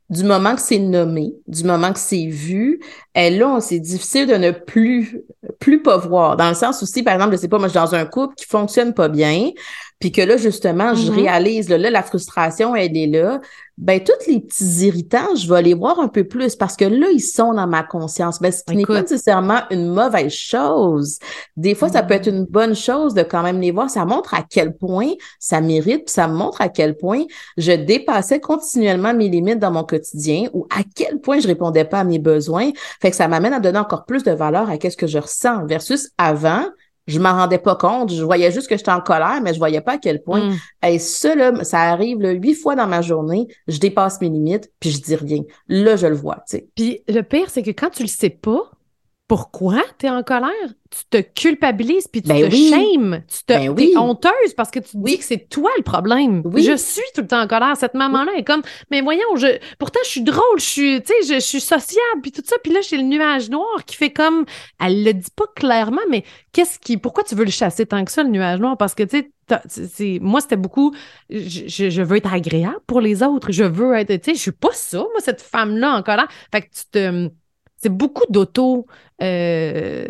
du moment que c'est nommé, du moment que c'est vu, et là, c'est difficile de ne plus plus pas voir. Dans le sens aussi, par exemple, je sais pas, moi, je suis dans un couple qui fonctionne pas bien, puis que là, justement, je Mhm. réalise, là, là, la frustration, elle est là. Ben, tous les petits irritants, je vais les voir un peu plus parce que là, ils sont dans ma conscience. Ben, ce qui n'est pas nécessairement une mauvaise chose. Des fois, ça peut être Mhm. une bonne chose de quand même les voir. Ça montre à quel point ça mérite, puis ça montre à quel point je dépassais continuellement mes limites dans mon quotidien ou à quel point je répondais pas à mes besoins. Fait que ça m'amène à donner encore plus de valeur à qu'est-ce que je ressens versus avant, je m'en rendais pas compte. Je voyais juste que j'étais en colère, mais je voyais pas à quel point. Mm. Et ça, là, ça arrive là, huit fois dans ma journée, je dépasse mes limites, puis je dis rien. Là, je le vois, tu sais. Puis le pire, c'est que quand tu le sais pas, pourquoi? Tu es en colère, tu te culpabilises puis tu Ben te oui. shames, tu te, Ben oui. honteuse parce que tu te Oui. dis que c'est toi le problème. Oui. Je suis tout le temps en colère. Cette maman-là est comme, mais voyons, je, pourtant je suis drôle, je suis, tu sais, je, je suis sociable puis tout ça. Puis là, j'ai le nuage noir qui fait comme, elle le dit pas clairement, mais qu'est-ce qui, pourquoi tu veux le chasser tant que ça le nuage noir? Parce que tu sais, c'est- moi c'était beaucoup, je, je- je veux être agréable pour les autres, je veux être, tu sais, je suis pas ça, moi cette femme-là en colère. Fait que tu te c'est beaucoup d'auto euh,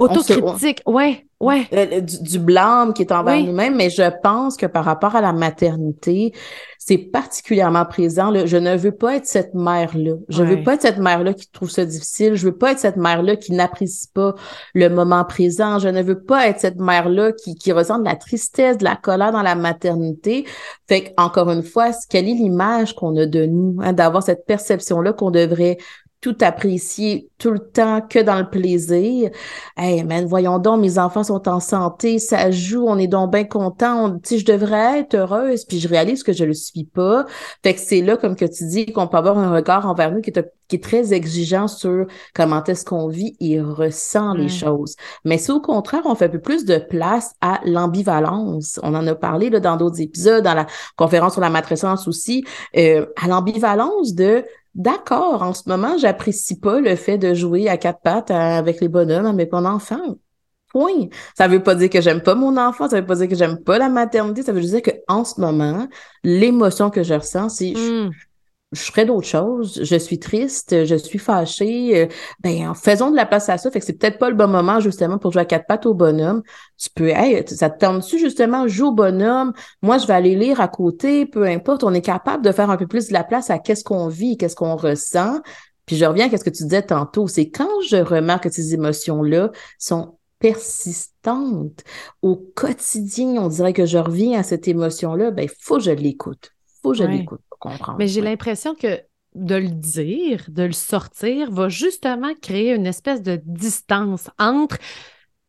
on- autocritique. Ouais, ouais. euh, du, du blâme qui est envers Oui. nous-mêmes, mais je pense que par rapport à la maternité, c'est particulièrement présent. là. Je ne veux pas être cette mère-là. Je Ouais. veux pas être cette mère-là qui trouve ça difficile. Je veux pas être cette mère-là qui n'apprécie pas le moment présent. Je ne veux pas être cette mère-là qui, qui ressent de la tristesse, de la colère dans la maternité. Fait que, encore une fois, quelle est l'image qu'on a de nous, hein, d'avoir cette perception-là qu'on devrait tout apprécier tout le temps que dans le plaisir. Hey, man, voyons donc, mes enfants sont en santé, ça joue, on est donc bien content. Tu je devrais être heureuse, puis je réalise que je le suis pas. Fait que c'est là, comme que tu dis, qu'on peut avoir un regard envers nous qui est, qui est très exigeant sur comment est-ce qu'on vit et ressent les choses. Mais si au contraire, on fait un peu plus de place à l'ambivalence, on en a parlé là, dans d'autres épisodes, dans la conférence sur la matrescence aussi, euh, à l'ambivalence de D'accord, en ce moment, j'apprécie pas le fait de jouer à quatre pattes avec les bonhommes avec mon enfant. Point. Ça veut pas dire que j'aime pas mon enfant, ça veut pas dire que j'aime pas la maternité, ça veut juste dire que en ce moment, l'émotion que je ressens, c'est hmm je ferais d'autres choses. Je suis triste, je suis fâchée. Euh, ben, faisons de la place à ça. Fait que c'est peut-être pas le bon moment, justement, pour jouer à quatre pattes au bonhomme. Tu peux, hey, ça te tente-tu, justement, joue au bonhomme? Moi, je vais aller lire à côté, peu importe. On est capable de faire un peu plus de la place à qu'est-ce qu'on vit, qu'est-ce qu'on ressent. Puis je reviens à ce que tu disais tantôt. C'est quand je remarque que ces émotions-là sont persistantes au quotidien, on dirait que je reviens à cette émotion-là, ben, il faut que je l'écoute. Faut que je l'écoute. Mais j'ai l'impression que de le dire, de le sortir, va justement créer une espèce de distance entre.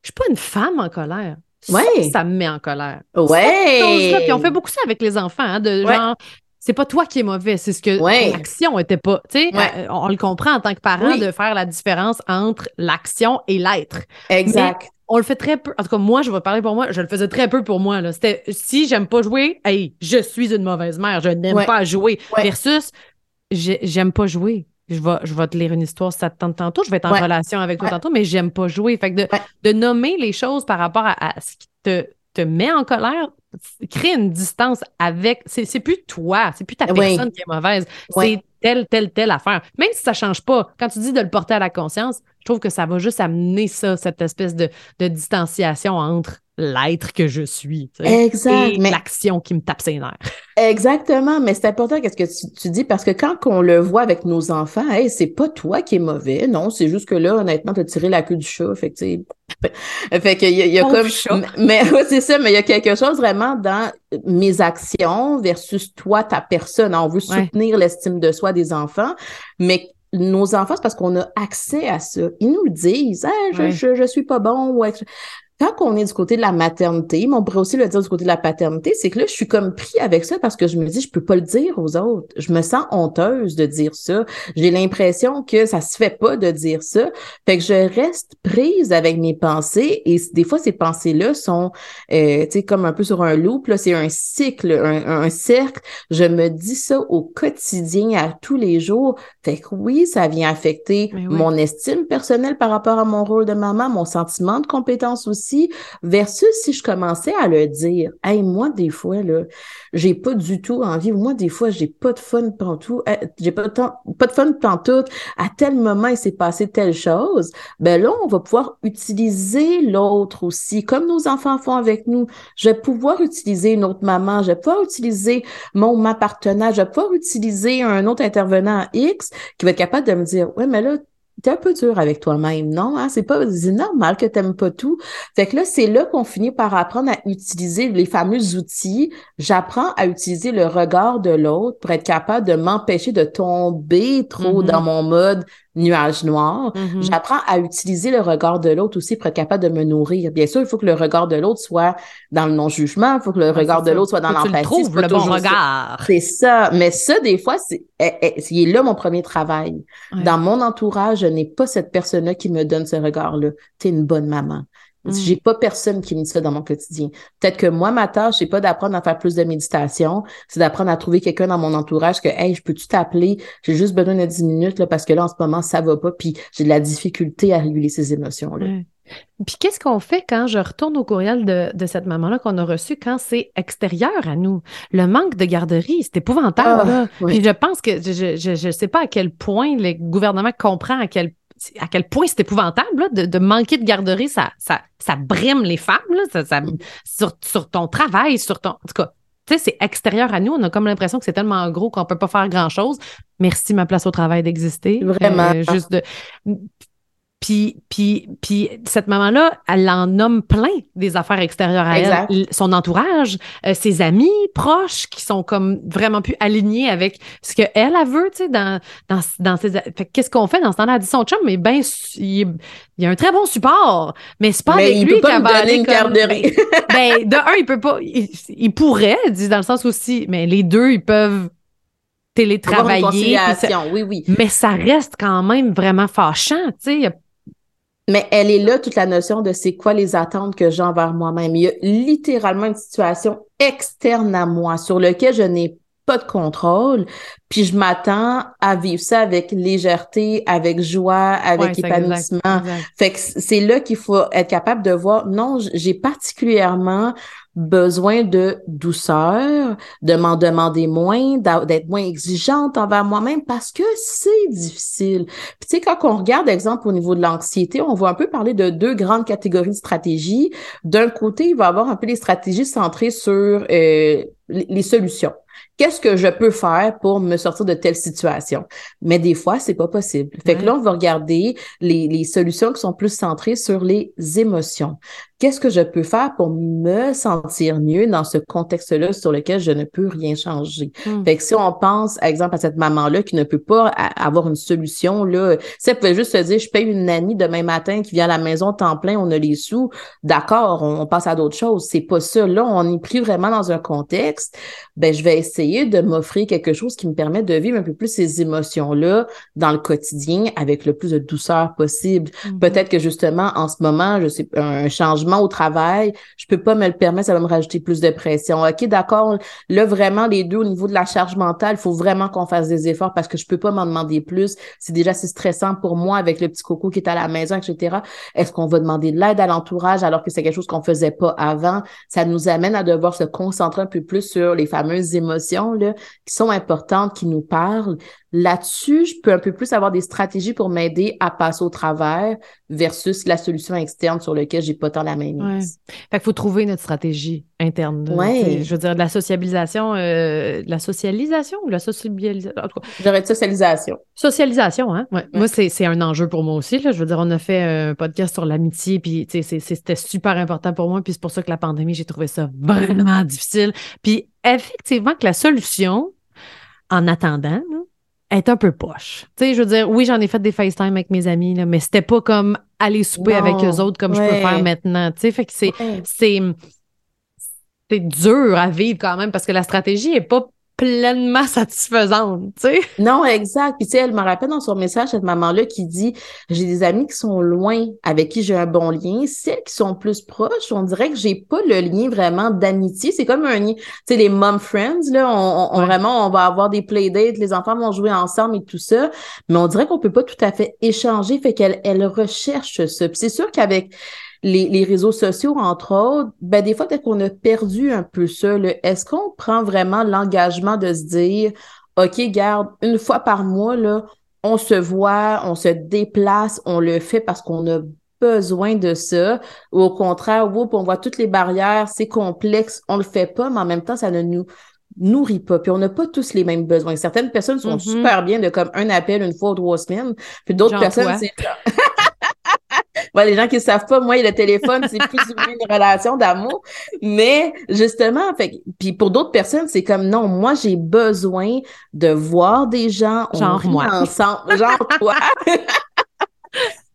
Je suis pas une femme en colère. Ouais. Ça, me met en colère. Ouais. Puis on fait beaucoup ça avec les enfants, hein, de genre. C'est pas toi qui es mauvais, c'est ce que l'action était pas. Tu sais, euh, on, le comprend en tant que parent de faire la différence entre l'action et l'être. Exact on le fait très peu. En tout cas, moi, je vais parler pour moi, je le faisais très peu pour moi. C'était si j'aime pas jouer, hey, je suis une mauvaise mère, je n'aime pas jouer. Versus j'aime pas jouer. Je vais, je vais te lire une histoire si ça te tente tantôt. Je vais être en relation avec toi tantôt, mais j'aime pas jouer. Fait que de, nommer les choses par rapport à, ce qui te, te met en colère, crée une distance avec. C'est plus toi, c'est plus ta personne qui est mauvaise. C'est telle, telle, telle affaire. Même si ça change pas, quand tu dis de le porter à la conscience, je trouve que ça va juste amener ça, cette espèce de, de distanciation entre l'être que je suis exact, et l'action qui me tape ses nerfs. Exactement, mais c'est important qu'est-ce que tu, dis parce que quand on le voit avec nos enfants, hey, c'est pas toi qui es mauvais, non, c'est juste que là, honnêtement, tu as tiré la queue du chat, fait que fait qu'il y a, y a comme mais c'est ça, mais il y a quelque chose vraiment dans mes actions versus toi ta personne. On veut soutenir l'estime de soi des enfants, mais nos enfants, c'est parce qu'on a accès à ça. Ils nous disent, je, je, je, suis pas bon quand on est du côté de la maternité, mais on pourrait aussi le dire du côté de la paternité, c'est que là, je suis comme pris avec ça parce que je me dis, je peux pas le dire aux autres. Je me sens honteuse de dire ça. J'ai l'impression que ça se fait pas de dire ça. Fait que je reste prise avec mes pensées et des fois, ces pensées-là sont, euh, tu sais, comme un peu sur un loop, là, c'est un cycle, un, un cercle. Je me dis ça au quotidien, à tous les jours. Fait que oui, ça vient affecter mon estime personnelle par rapport à mon rôle de maman, mon sentiment de compétence aussi versus si je commençais à le dire. Hey, moi, des fois, là, j'ai pas du tout envie, moi, des fois, j'ai pas de fun pantoute, euh, j'ai pas, pas de fun pantoute, à tel moment, il s'est passé telle chose. Ben là, on va pouvoir utiliser l'autre aussi, comme nos enfants font avec nous. Je vais pouvoir utiliser une autre maman, je vais pouvoir utiliser mon, ma partenaire, je vais pouvoir utiliser un autre intervenant X qui va être capable de me dire, ouais, mais là, t'es un peu dur avec toi-même, non? Hein? C'est pas normal que t'aimes pas tout. Fait que là, c'est là qu'on finit par apprendre à utiliser les fameux outils. J'apprends à utiliser le regard de l'autre pour être capable de m'empêcher de tomber trop mm-hmm. dans mon mode nuage noir. Mm-hmm. J'apprends à utiliser le regard de l'autre aussi pour être capable de me nourrir. Bien sûr, il faut que le regard de l'autre soit dans le non-jugement, il faut que le regard de l'autre soit dans l'empathie. trouves le bon regard. C'est ça. Mais ça, des fois, c'est eh, eh, est là mon premier travail. Dans mon entourage, je n'ai pas cette personne-là qui me donne ce regard-là. Tu es une bonne maman. Mm. J'ai pas personne qui me dit ça dans mon quotidien. Peut-être que moi, ma tâche, c'est pas d'apprendre à faire plus de méditation, c'est d'apprendre à trouver quelqu'un dans mon entourage que, hey, je peux-tu t'appeler? J'ai juste besoin de 10 minutes, là, parce que là, en ce moment, ça va pas, puis j'ai de la difficulté à réguler ces émotions-là. Puis qu'est-ce qu'on fait quand je retourne au courriel de, cette maman-là qu'on a reçu quand c'est extérieur à nous? Le manque de garderie, c'est épouvantable. Ah, puis je pense que je ne sais pas à quel point le gouvernement comprend à quel à quel point c'est épouvantable de, manquer de garderie, ça, ça, ça brime les femmes ça, sur, sur, ton travail, sur ton. En tout cas, tu sais, c'est extérieur à nous. On a comme l'impression que c'est tellement gros qu'on peut pas faire grand-chose. Merci, ma place au travail d'exister. Vraiment. Euh, juste de. Puis, puis, puis cette maman-là, elle en nomme plein des affaires extérieures à elle. Son entourage, euh, ses amis proches qui sont comme vraiment plus alignés avec ce qu'elle, elle veut, tu sais, dans, dans, dans ses... qu'est-ce qu'on fait dans ce temps-là? Elle dit son chum, mais ben, il, y a un très bon support, mais c'est pas avec lui qu'elle va aller comme... Ben, ben, de un, il peut pas... Il, pourrait, dit dans le sens aussi, mais les deux, ils peuvent télétravailler. oui, oui. Mais ça reste quand même vraiment fâchant, tu sais. Mais elle est là, toute la notion de c'est quoi les attentes que j'ai envers moi-même. Il y a littéralement une situation externe à moi sur laquelle je n'ai pas de contrôle, puis je m'attends à vivre ça avec légèreté, avec joie, avec épanouissement. Fait que c'est là qu'il faut être capable de voir, non, j'ai particulièrement besoin de douceur, de m'en demander moins, d'être moins exigeante envers moi-même parce que c'est difficile. Puis tu sais, quand on regarde, exemple, au niveau de l'anxiété, on va un peu parler de deux grandes catégories de stratégies. D'un côté, il va y avoir un peu les stratégies centrées sur euh, les solutions qu'est-ce que je peux faire pour me sortir de telle situation? Mais des fois, c'est pas possible. Fait que là, on va regarder les, les solutions qui sont plus centrées sur les émotions qu'est-ce que je peux faire pour me sentir mieux dans ce contexte-là sur lequel je ne peux rien changer? Hmm. Fait que si on pense, par exemple, à cette maman-là qui ne peut pas avoir une solution, là, si elle pouvait juste se dire, je paye une nanny demain matin qui vient à la maison temps plein, on a les sous, d'accord, on, passe à d'autres choses. C'est pas ça. Là, on est pris vraiment dans un contexte. Ben, je vais essayer de m'offrir quelque chose qui me permet de vivre un peu plus ces émotions-là dans le quotidien avec le plus de douceur possible. Hmm. Peut-être que justement, en ce moment, je sais, un changement au travail, je peux pas me le permettre, ça va me rajouter plus de pression. OK, d'accord. Là, vraiment, les deux, au niveau de la charge mentale, il faut vraiment qu'on fasse des efforts parce que je peux pas m'en demander plus. C'est déjà assez stressant pour moi avec le petit coco qui est à la maison, etc. Est-ce qu'on va demander de l'aide à l'entourage alors que c'est quelque chose qu'on faisait pas avant? Ça nous amène à devoir se concentrer un peu plus sur les fameuses émotions, là, qui sont importantes, qui nous parlent. Là-dessus, je peux un peu plus avoir des stratégies pour m'aider à passer au travers versus la solution externe sur laquelle j'ai pas tant la main mise. Fait qu'il faut trouver notre stratégie interne. Ouais. Je veux dire, de la sociabilisation, euh, de la socialisation ou la socialisation? J'aurais de socialisation. Socialisation, hein? Ouais. Moi, c'est un enjeu pour moi aussi. Là. Je veux dire, on a fait un podcast sur l'amitié, puis c'était super important pour moi, puis c'est pour ça que la pandémie, j'ai trouvé ça vraiment difficile. Puis effectivement, que la solution, en attendant, est un peu poche. Tu sais, je veux dire, oui, j'en ai fait des FaceTime avec mes amis, là, mais c'était pas comme aller souper avec eux autres comme je peux faire maintenant. Tu sais, fait que c'est, c'est, c'est dur à vivre quand même parce que la stratégie est pas pleinement satisfaisante, tu sais. Non, exact. Puis tu sais, elle me rappelle dans son message, cette maman-là qui dit « J'ai des amis qui sont loin, avec qui j'ai un bon lien. Celles qui sont plus proches, on dirait que j'ai pas le lien vraiment d'amitié. C'est comme un lien, tu sais, les mom friends, là, on, vraiment, on va avoir des playdates, les enfants vont jouer ensemble et tout ça, mais on dirait qu'on peut pas tout à fait échanger, fait qu'elle elle recherche ça. Puis c'est sûr qu'avec les, les, réseaux sociaux, entre autres, ben des fois, peut-être qu'on a perdu un peu ça. Est-ce qu'on prend vraiment l'engagement de se dire, OK, garde, une fois par mois, là, on se voit, on se déplace, on le fait parce qu'on a besoin de ça, ou au contraire, oups, on voit toutes les barrières, c'est complexe, on le fait pas, mais en même temps, ça ne nous nourrit pas. Puis on n'a pas tous les mêmes besoins. Certaines personnes sont mm-hmm. super bien de comme un appel une fois ou trois semaines, puis d'autres personnes, c'est les gens qui ne savent pas, moi, le téléphone, c'est plus ou moins une relation d'amour. Mais justement, fait, puis pour d'autres personnes, c'est comme non, moi, j'ai besoin de voir des gens, genre moi, ensemble, genre toi.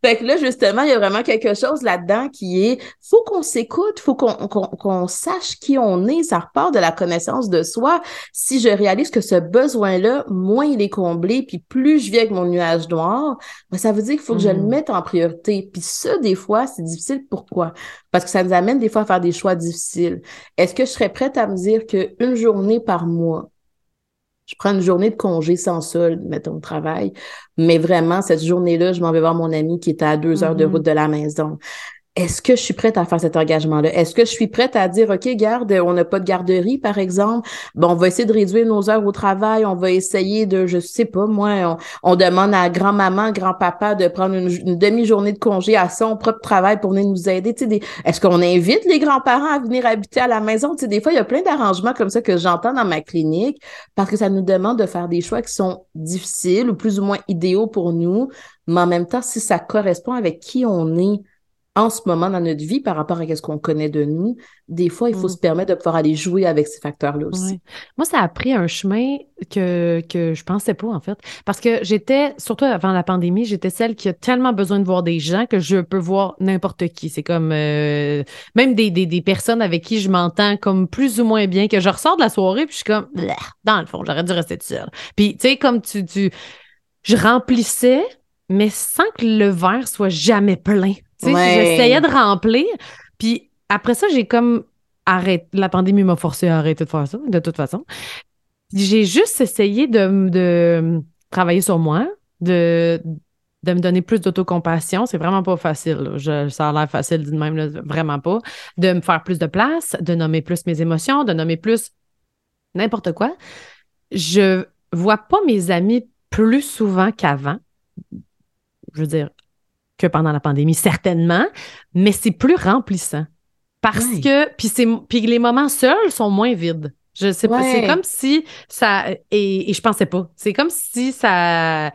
Fait que là, justement, il y a vraiment quelque chose là-dedans qui est, faut qu'on s'écoute, faut qu'on sache qui on est. Ça repart de la connaissance de soi. Si je réalise que ce besoin-là, moins il est comblé, puis plus je viens avec mon nuage noir, ben, ça veut dire qu'il faut que je le mmh. mette en priorité. Puis ça, des fois, c'est difficile. Pourquoi? Parce que ça nous amène des fois à faire des choix difficiles. Est-ce que je serais prête à me dire qu'une journée par mois, je prends une journée de congé sans solde, mettons, au travail. Mais vraiment, cette journée-là, je m'en vais voir mon ami qui est à deux heures de mm-hmm. route de la maison. Est-ce que je suis prête à faire cet engagement-là? Est-ce que je suis prête à dire, OK, garde, on n'a pas de garderie, par exemple? Bon, on va essayer de réduire nos heures au travail. On va essayer de, je sais pas, moi, on, demande à grand-maman, grand-papa de prendre une, demi-journée de congé à son propre travail pour venir nous aider. Est-ce qu'on invite les grands-parents à venir habiter à la maison? Tu sais, des fois, il y a plein d'arrangements comme ça que j'entends dans ma clinique parce que ça nous demande de faire des choix qui sont difficiles ou plus ou moins idéaux pour nous. Mais en même temps, si ça correspond avec qui on est, en ce moment dans notre vie par rapport à ce qu'on connaît de nous, des fois, il faut mm. se permettre de pouvoir aller jouer avec ces facteurs-là aussi. Moi, ça a pris un chemin que, que je pensais pas, en fait. Parce que j'étais, surtout avant la pandémie, j'étais celle qui a tellement besoin de voir des gens que je peux voir n'importe qui. C'est comme euh, même des, des, des, personnes avec qui je m'entends comme plus ou moins bien, que je ressors de la soirée, puis je suis comme, dans le fond, j'aurais dû rester seule. Puis, tu sais, comme tu, tu. Je remplissais, mais sans que le verre soit jamais plein. Tu sais, j'essayais de remplir. Puis après ça, j'ai comme arrêté. La pandémie m'a forcé à arrêter de faire ça, de toute façon. J'ai juste essayé de, de, travailler sur moi, de, de me donner plus d'autocompassion. C'est vraiment pas facile. Je, ça a l'air facile de même, vraiment pas. De me faire plus de place, de nommer plus mes émotions, de nommer plus n'importe quoi. Je vois pas mes amis plus souvent qu'avant. Je veux dire, que pendant la pandémie, certainement, mais c'est plus remplissant. Parce que, puis, c'est, puis les moments seuls sont moins vides. Je sais pas, c'est comme si ça, et, et je pensais pas, c'est comme si ça,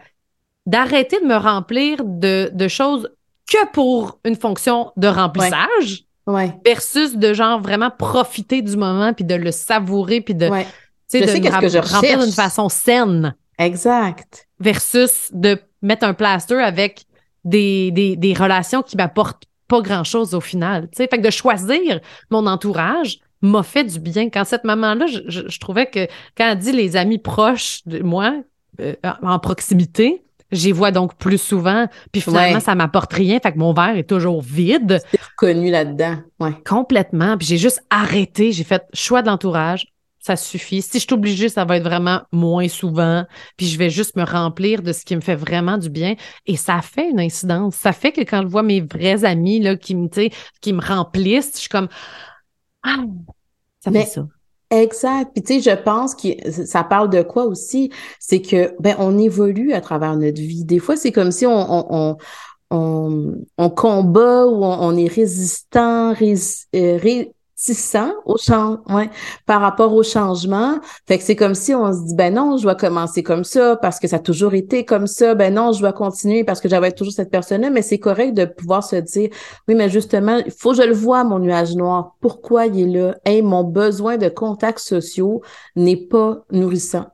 d'arrêter de me remplir de, de choses que pour une fonction de remplissage. Ouais. versus de genre vraiment profiter du moment puis de le savourer puis de ouais. de que je remplir d'une façon saine. Exact. Versus de mettre un plaster avec des, des, des relations qui m'apportent pas grand-chose au final. Fait que de choisir mon entourage m'a fait du bien. Quand cette maman-là, je, je, trouvais que quand elle dit les amis proches de moi, euh, en proximité, j'y vois donc plus souvent. Puis finalement, ça m'apporte rien. Fait que mon verre est toujours vide. C'est reconnu là-dedans. Ouais. Complètement. Puis j'ai juste arrêté. J'ai fait choix de l'entourage ça suffit. Si je suis obligée, ça va être vraiment moins souvent. Puis je vais juste me remplir de ce qui me fait vraiment du bien. Et ça fait une incidence. Ça fait que quand je vois mes vrais amis là, qui, me, qui me remplissent, je suis comme Ah, ça fait ça. Exact. Puis tu sais, je pense que ça parle de quoi aussi? C'est que ben on évolue à travers notre vie. Des fois, c'est comme si on, on, on, on, combat ou on, est résistant, par rapport au changement. Fait que c'est comme si on se dit, ben non, je dois commencer comme ça parce que ça a toujours été comme ça. Ben non, je dois continuer parce que j'avais toujours cette personne-là. Mais c'est correct de pouvoir se dire, oui, mais justement, il faut que je le vois, mon nuage noir. Pourquoi il est là? Mon besoin de contacts sociaux n'est pas nourrissant.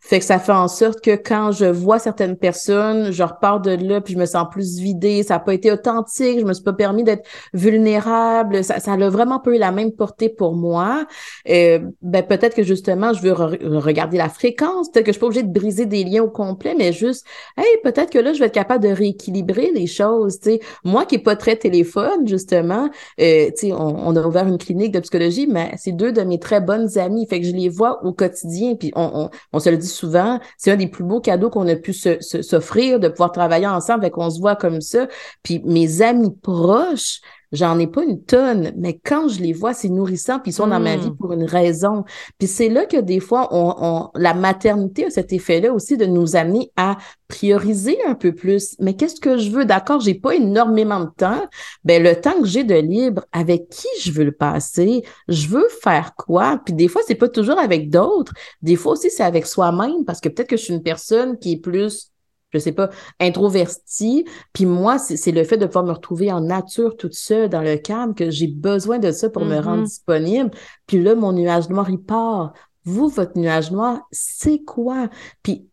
Fait que ça fait en sorte que quand je vois certaines personnes, je repars de là, puis je me sens plus vidée, ça n'a pas été authentique, je me suis pas permis d'être vulnérable, ça, ça a vraiment pas eu la même portée pour moi. Euh, ben peut-être que justement, je veux regarder la fréquence, peut-être que je suis pas obligée de briser des liens au complet, mais juste, hey, peut-être que là, je vais être capable de rééquilibrer les choses, tu. Moi qui est pas très téléphone, justement, euh, on, on, a ouvert une clinique de psychologie, mais c'est deux de mes très bonnes amies, fait que je les vois au quotidien, puis on, on, on se le dit souvent, c'est un des plus beaux cadeaux qu'on a pu s'offrir, de pouvoir travailler ensemble et qu'on se voit comme ça. Puis mes amis proches, j'en ai pas une tonne, mais quand je les vois, c'est nourrissant, puis ils sont dans ma vie hmm. pour une raison. Puis c'est là que des fois, on, la maternité a cet effet-là aussi de nous amener à prioriser un peu plus. Mais qu'est-ce que je veux? D'accord, j'ai pas énormément de temps. Ben, le temps que j'ai de libre, avec qui je veux le passer? Je veux faire quoi? Puis des fois, c'est pas toujours avec d'autres. Des fois aussi, c'est avec soi-même, parce que peut-être que je suis une personne qui est plus je sais pas, introvertie. Puis moi, c'est le fait de pouvoir me retrouver en nature toute seule dans le calme que j'ai besoin de ça pour me rendre mm-hmm. disponible. Puis là, mon nuage noir, il part. Vous, votre nuage noir, c'est quoi? Puis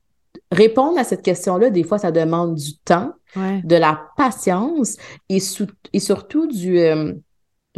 répondre à cette question-là, des fois, ça demande du temps, de la patience et, et surtout du... Euh,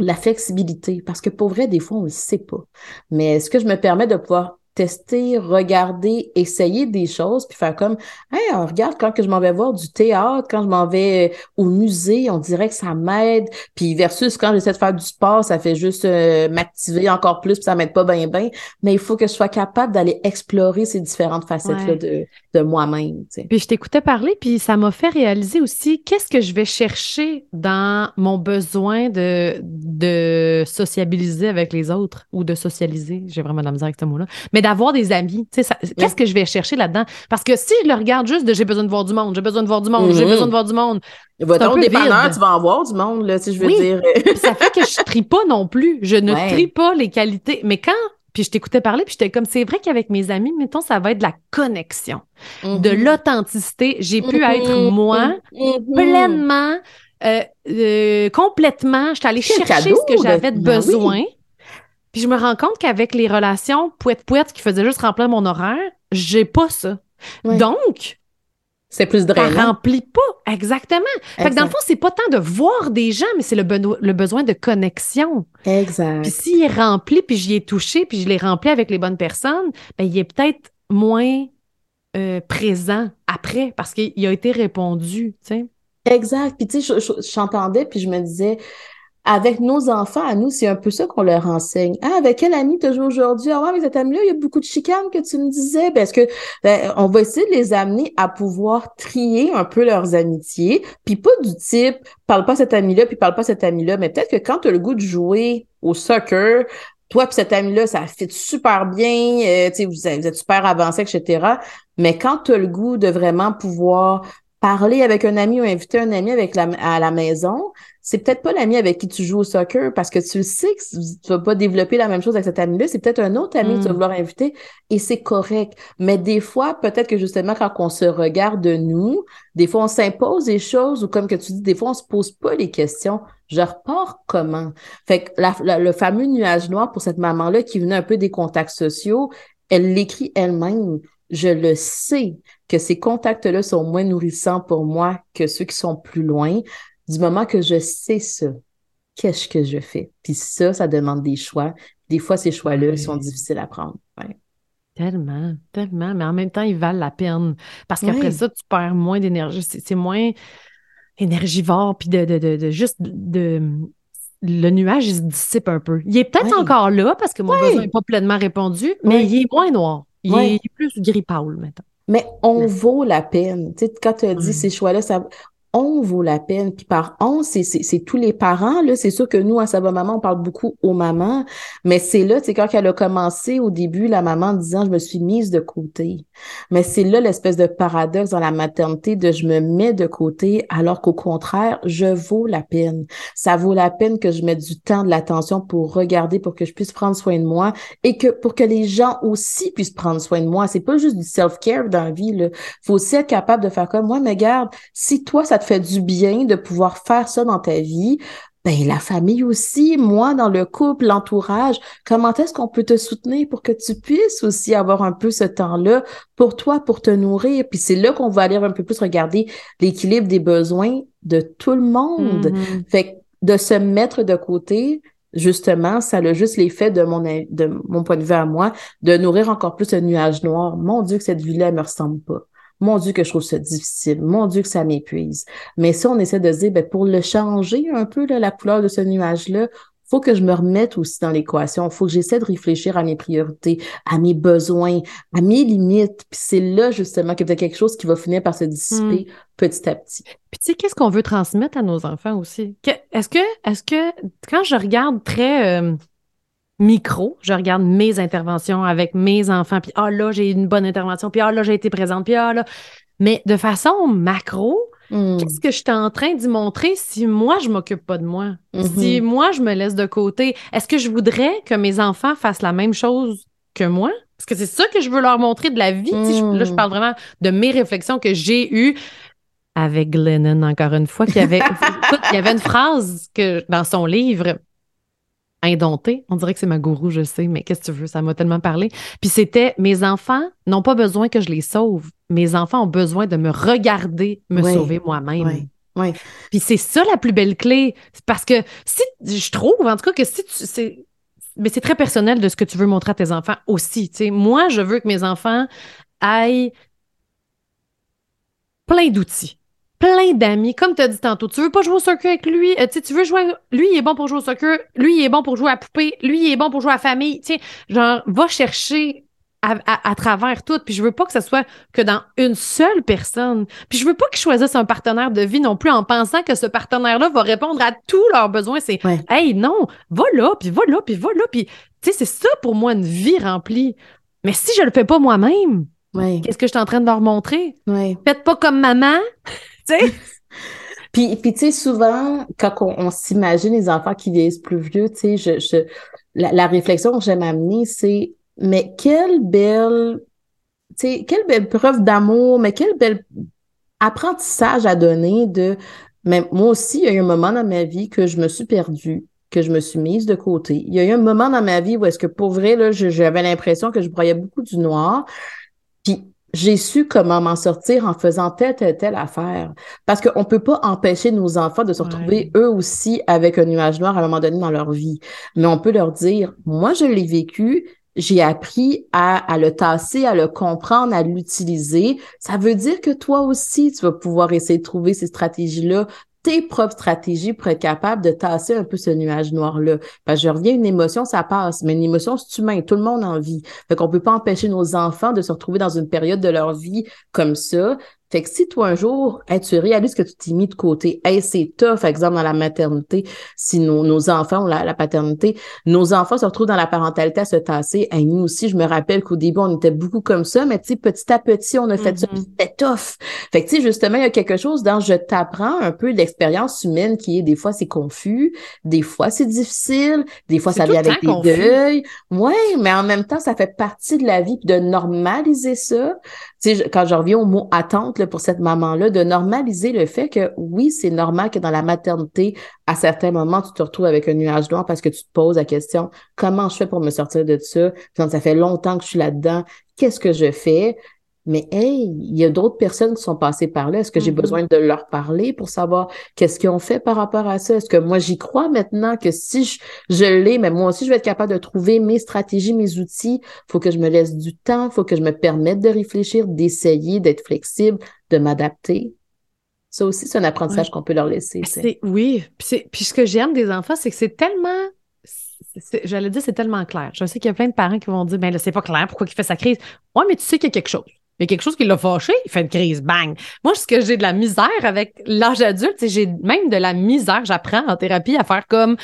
la flexibilité, parce que pour vrai, des fois, on ne le sait pas. Mais est-ce que je me permets de pouvoir tester, regarder, essayer des choses, puis faire comme, hey, on regarde quand que je m'en vais voir du théâtre, quand je m'en vais euh, au musée, on dirait que ça m'aide, puis versus quand j'essaie de faire du sport, ça fait juste euh, m'activer encore plus, puis ça m'aide pas bien, bien. Mais il faut que je sois capable d'aller explorer ces différentes facettes-là de, de moi-même. Puis je t'écoutais parler, puis ça m'a fait réaliser aussi qu'est-ce que je vais chercher dans mon besoin de, de sociabiliser avec les autres ou de socialiser. J'ai vraiment de la misère avec ce mot-là. Mais d'avoir des amis. Qu'est-ce que je vais chercher là-dedans? Parce que si je le regarde juste de j'ai besoin de voir du monde, j'ai besoin de voir du monde, j'ai mm-hmm. besoin de voir du monde. Va dépanneur, tu vas en voir du monde, là, si je veux dire. ça fait que je trie pas non plus. Je ne trie pas les qualités. Mais quand puis je t'écoutais parler, puis j'étais comme, c'est vrai qu'avec mes amis, mettons, ça va être de la connexion, de mm-hmm. l'authenticité. J'ai pu mm-hmm. être moi pleinement, euh, euh, complètement. J'étais allée chercher ce que j'avais de, ben besoin. Puis je me rends compte qu'avec les relations pouette-pouette qui faisaient juste remplir mon horaire, j'ai pas ça. Donc, c'est plus drainant. Ça remplit pas, exactement. Fait que dans le fond, c'est pas tant de voir des gens, mais c'est le, le, besoin de connexion. Exact. Puis s'il est rempli, puis j'y ai touché, puis je l'ai rempli avec les bonnes personnes, ben il est peut-être moins euh, présent après parce qu'il a été répondu, tu sais. Exact. Puis tu sais, j'entendais, puis je me disais, avec nos enfants, à nous, c'est un peu ça qu'on leur enseigne. Ah, avec quel ami tu joué aujourd'hui? Ah ouais, avec cet ami-là, il y a beaucoup de chicanes que tu me disais. Ben, est-ce que ben, on va essayer de les amener à pouvoir trier un peu leurs amitiés, puis pas du type parle pas à cet ami-là, puis parle pas à cet ami-là, mais peut-être que quand tu as le goût de jouer au soccer, toi et cet ami-là, ça fit super bien, euh, vous, vous êtes super avancés, etc. Mais quand tu as le goût de vraiment pouvoir parler avec un ami ou inviter un ami avec la, à la maison, c'est peut-être pas l'ami avec qui tu joues au soccer parce que tu sais que tu vas pas développer la même chose avec cet ami-là. C'est peut-être un autre ami que tu vas mm. vouloir inviter et c'est correct. Mais des fois, peut-être que justement, quand on se regarde de nous, des fois, on s'impose des choses ou comme que tu dis, des fois, on se pose pas les questions. Je repars comment? Fait que le fameux nuage noir pour cette maman-là qui venait un peu des contacts sociaux, elle l'écrit elle-même. Je le sais que ces contacts-là sont moins nourrissants pour moi que ceux qui sont plus loin. Du moment que je sais ça, qu'est-ce que je fais? Puis ça, ça demande des choix. Des fois, ces choix-là sont difficiles à prendre. Tellement, tellement. Mais en même temps, ils valent la peine. Parce qu'après ça, tu perds moins d'énergie. C'est moins énergivore, puis de, de, juste de, le nuage, il se dissipe un peu. Il est peut-être encore là parce que mon besoin n'est pas pleinement répondu, mais il est moins noir. Il, est, plus gris pâle maintenant. Mais on vaut la peine. Tu sais, quand tu as dit ces choix-là, ça, on vaut la peine. Puis par on, c'est tous les parents. Là, c'est sûr que nous, à sa maman, on parle beaucoup aux mamans, mais c'est là, c'est quand elle a commencé au début, la maman disant je me suis mise de côté. Mais c'est là l'espèce de paradoxe dans la maternité de je me mets de côté alors qu'au contraire, je vaux la peine. Ça vaut la peine que je mette du temps, de l'attention pour regarder, pour que je puisse prendre soin de moi et que pour que les gens aussi puissent prendre soin de moi. C'est pas juste du self-care dans la vie. Là. Faut aussi être capable de faire comme moi, mais garde, si toi, ça fait du bien de pouvoir faire ça dans ta vie, ben la famille aussi, moi dans le couple, l'entourage, comment est-ce qu'on peut te soutenir pour que tu puisses aussi avoir un peu ce temps-là pour toi, pour te nourrir? Puis c'est là qu'on va aller un peu plus regarder l'équilibre des besoins de tout le monde. Mm-hmm. Fait de se mettre de côté, justement, ça a juste l'effet de mon, de mon point de vue à moi, de nourrir encore plus un nuage noir. Mon Dieu, que cette vie-là, elle me ressemble pas. Mon Dieu, que je trouve ça difficile. Mon Dieu, que ça m'épuise. Mais si on essaie de se dire, ben, pour le changer un peu, là, la couleur de ce nuage-là, faut que je me remette aussi dans l'équation. faut que j'essaie de réfléchir à mes priorités, à mes besoins, à mes limites. Puis c'est là, justement, qu'il y a quelque chose qui va finir par se dissiper hmm. petit à petit. Puis tu sais, qu'est-ce qu'on veut transmettre à nos enfants aussi? Est-ce que, est-ce que, quand je regarde très... Euh, micro, je regarde mes interventions avec mes enfants, puis ah là, j'ai une bonne intervention, puis ah là, j'ai été présente, puis ah là. Mais de façon macro, hmm. qu'est-ce que je suis en train d'y montrer si moi, je m'occupe pas de moi? Si mhm. moi, je me laisse de côté, est-ce que je voudrais que mes enfants fassent la même chose que moi? Parce que c'est ça que je veux leur montrer de la vie. là, je hmm. parle vraiment de mes réflexions que j'ai eues avec Glennon, encore une fois, qui avait, il y avait une phrase que, dans son livre indompté. On dirait que c'est ma gourou, je sais, mais qu'est-ce que tu veux? Ça m'a tellement parlé. Puis c'était mes enfants n'ont pas besoin que je les sauve. Mes enfants ont besoin de me regarder me sauver moi-même. Oui. Puis c'est ça la plus belle clé. Parce que si je trouve, en tout cas, que si tu. mais c'est très personnel de ce que tu veux montrer à tes enfants aussi. sais. Moi, je veux que mes enfants aillent plein d'outils plein d'amis. Comme tu as dit tantôt, tu veux pas jouer au soccer avec lui, euh, tu veux jouer. Lui, il est bon pour jouer au soccer, lui, il est bon pour jouer à poupée, lui, il est bon pour jouer à famille. Tu sais, genre, va chercher à, travers tout. Puis je veux pas que ce soit que dans une seule personne. Puis je veux pas qu'ils choisissent un partenaire de vie non plus en pensant que ce partenaire-là va répondre à tous leurs besoins. C'est Hey, non, va là, puis va là, puis va là. Puis tu sais, c'est ça pour moi une vie remplie. Mais si je le fais pas moi-même, qu'est-ce que je suis en train de leur montrer? Faites pas comme maman. puis, puis tu sais, souvent, quand on, s'imagine les enfants qui vieillissent plus vieux, tu sais, je, la, réflexion que j'aime amener, c'est mais quelle belle, sais, quelle belle preuve d'amour, mais quel bel apprentissage à donner de, mais moi aussi, il y a eu un moment dans ma vie que je me suis perdue, que je me suis mise de côté. Il y a eu un moment dans ma vie où est-ce que pour vrai, là, j'avais l'impression que je broyais beaucoup du noir. Puis j'ai su comment m'en sortir en faisant telle, telle, telle affaire. Parce qu'on ne peut pas empêcher nos enfants de se retrouver eux aussi avec un nuage noir à un moment donné dans leur vie. Mais on peut leur dire, moi, je l'ai vécu, j'ai appris à, à, le tasser, à le comprendre, à l'utiliser. Ça veut dire que toi aussi, tu vas pouvoir essayer de trouver ces stratégies-là tes propres stratégies pour être capable de tasser un peu ce nuage noir-là? Parce je reviens, une émotion, ça passe, mais une émotion, c'est humain, tout le monde en vit. Fait qu'on peut pas empêcher nos enfants de se retrouver dans une période de leur vie comme ça, fait que si toi, un jour, tu réalises que tu t'es mis de côté, hey, c'est tough, exemple, dans la maternité, si nos, nos enfants ont la, paternité, nos enfants se retrouvent dans la parentalité à se tasser. Hey, nous aussi, je me rappelle qu'au début, on était beaucoup comme ça, mais tu sais, petit à petit, on a fait ça, mm-hmm. c'était tough. Fait que, tu sais, justement, il y a quelque chose dans je t'apprends un peu l'expérience humaine qui est des fois, c'est confus, des fois, c'est difficile, des fois, ça vient avec des deuils. Ouais, mais en même temps, ça fait partie de la vie, de normaliser ça. Tu sais, quand je reviens au mot attente, pour cette maman-là, de normaliser le fait que oui, c'est normal que dans la maternité, à certains moments, tu te retrouves avec un nuage noir parce que tu te poses la question, comment je fais pour me sortir de ça? ça fait longtemps que je suis là-dedans. Qu'est-ce que je fais? Mais hey, il y a d'autres personnes qui sont passées par là. Est-ce que j'ai mm-hmm. besoin de leur parler pour savoir qu'est-ce qu'ils ont fait par rapport à ça? Est-ce que moi, j'y crois maintenant que si je, je l'ai, mais moi aussi, je vais être capable de trouver mes stratégies, mes outils. faut que je me laisse du temps, faut que je me permette de réfléchir, d'essayer, d'être flexible, de m'adapter. Ça aussi, c'est un apprentissage qu'on peut leur laisser. Oui. Puis, puis ce que j'aime des enfants, c'est que c'est tellement j'allais dire, c'est tellement clair. Je sais qu'il y a plein de parents qui vont dire, ben là, c'est pas clair, pourquoi il fait sa crise? Ouais, mais tu sais qu'il y a quelque chose a quelque chose qui l'a fâché, il fait une crise, bang. Moi, ce que j'ai de la misère avec l'âge adulte, j'ai même de la misère, j'apprends en thérapie à faire comme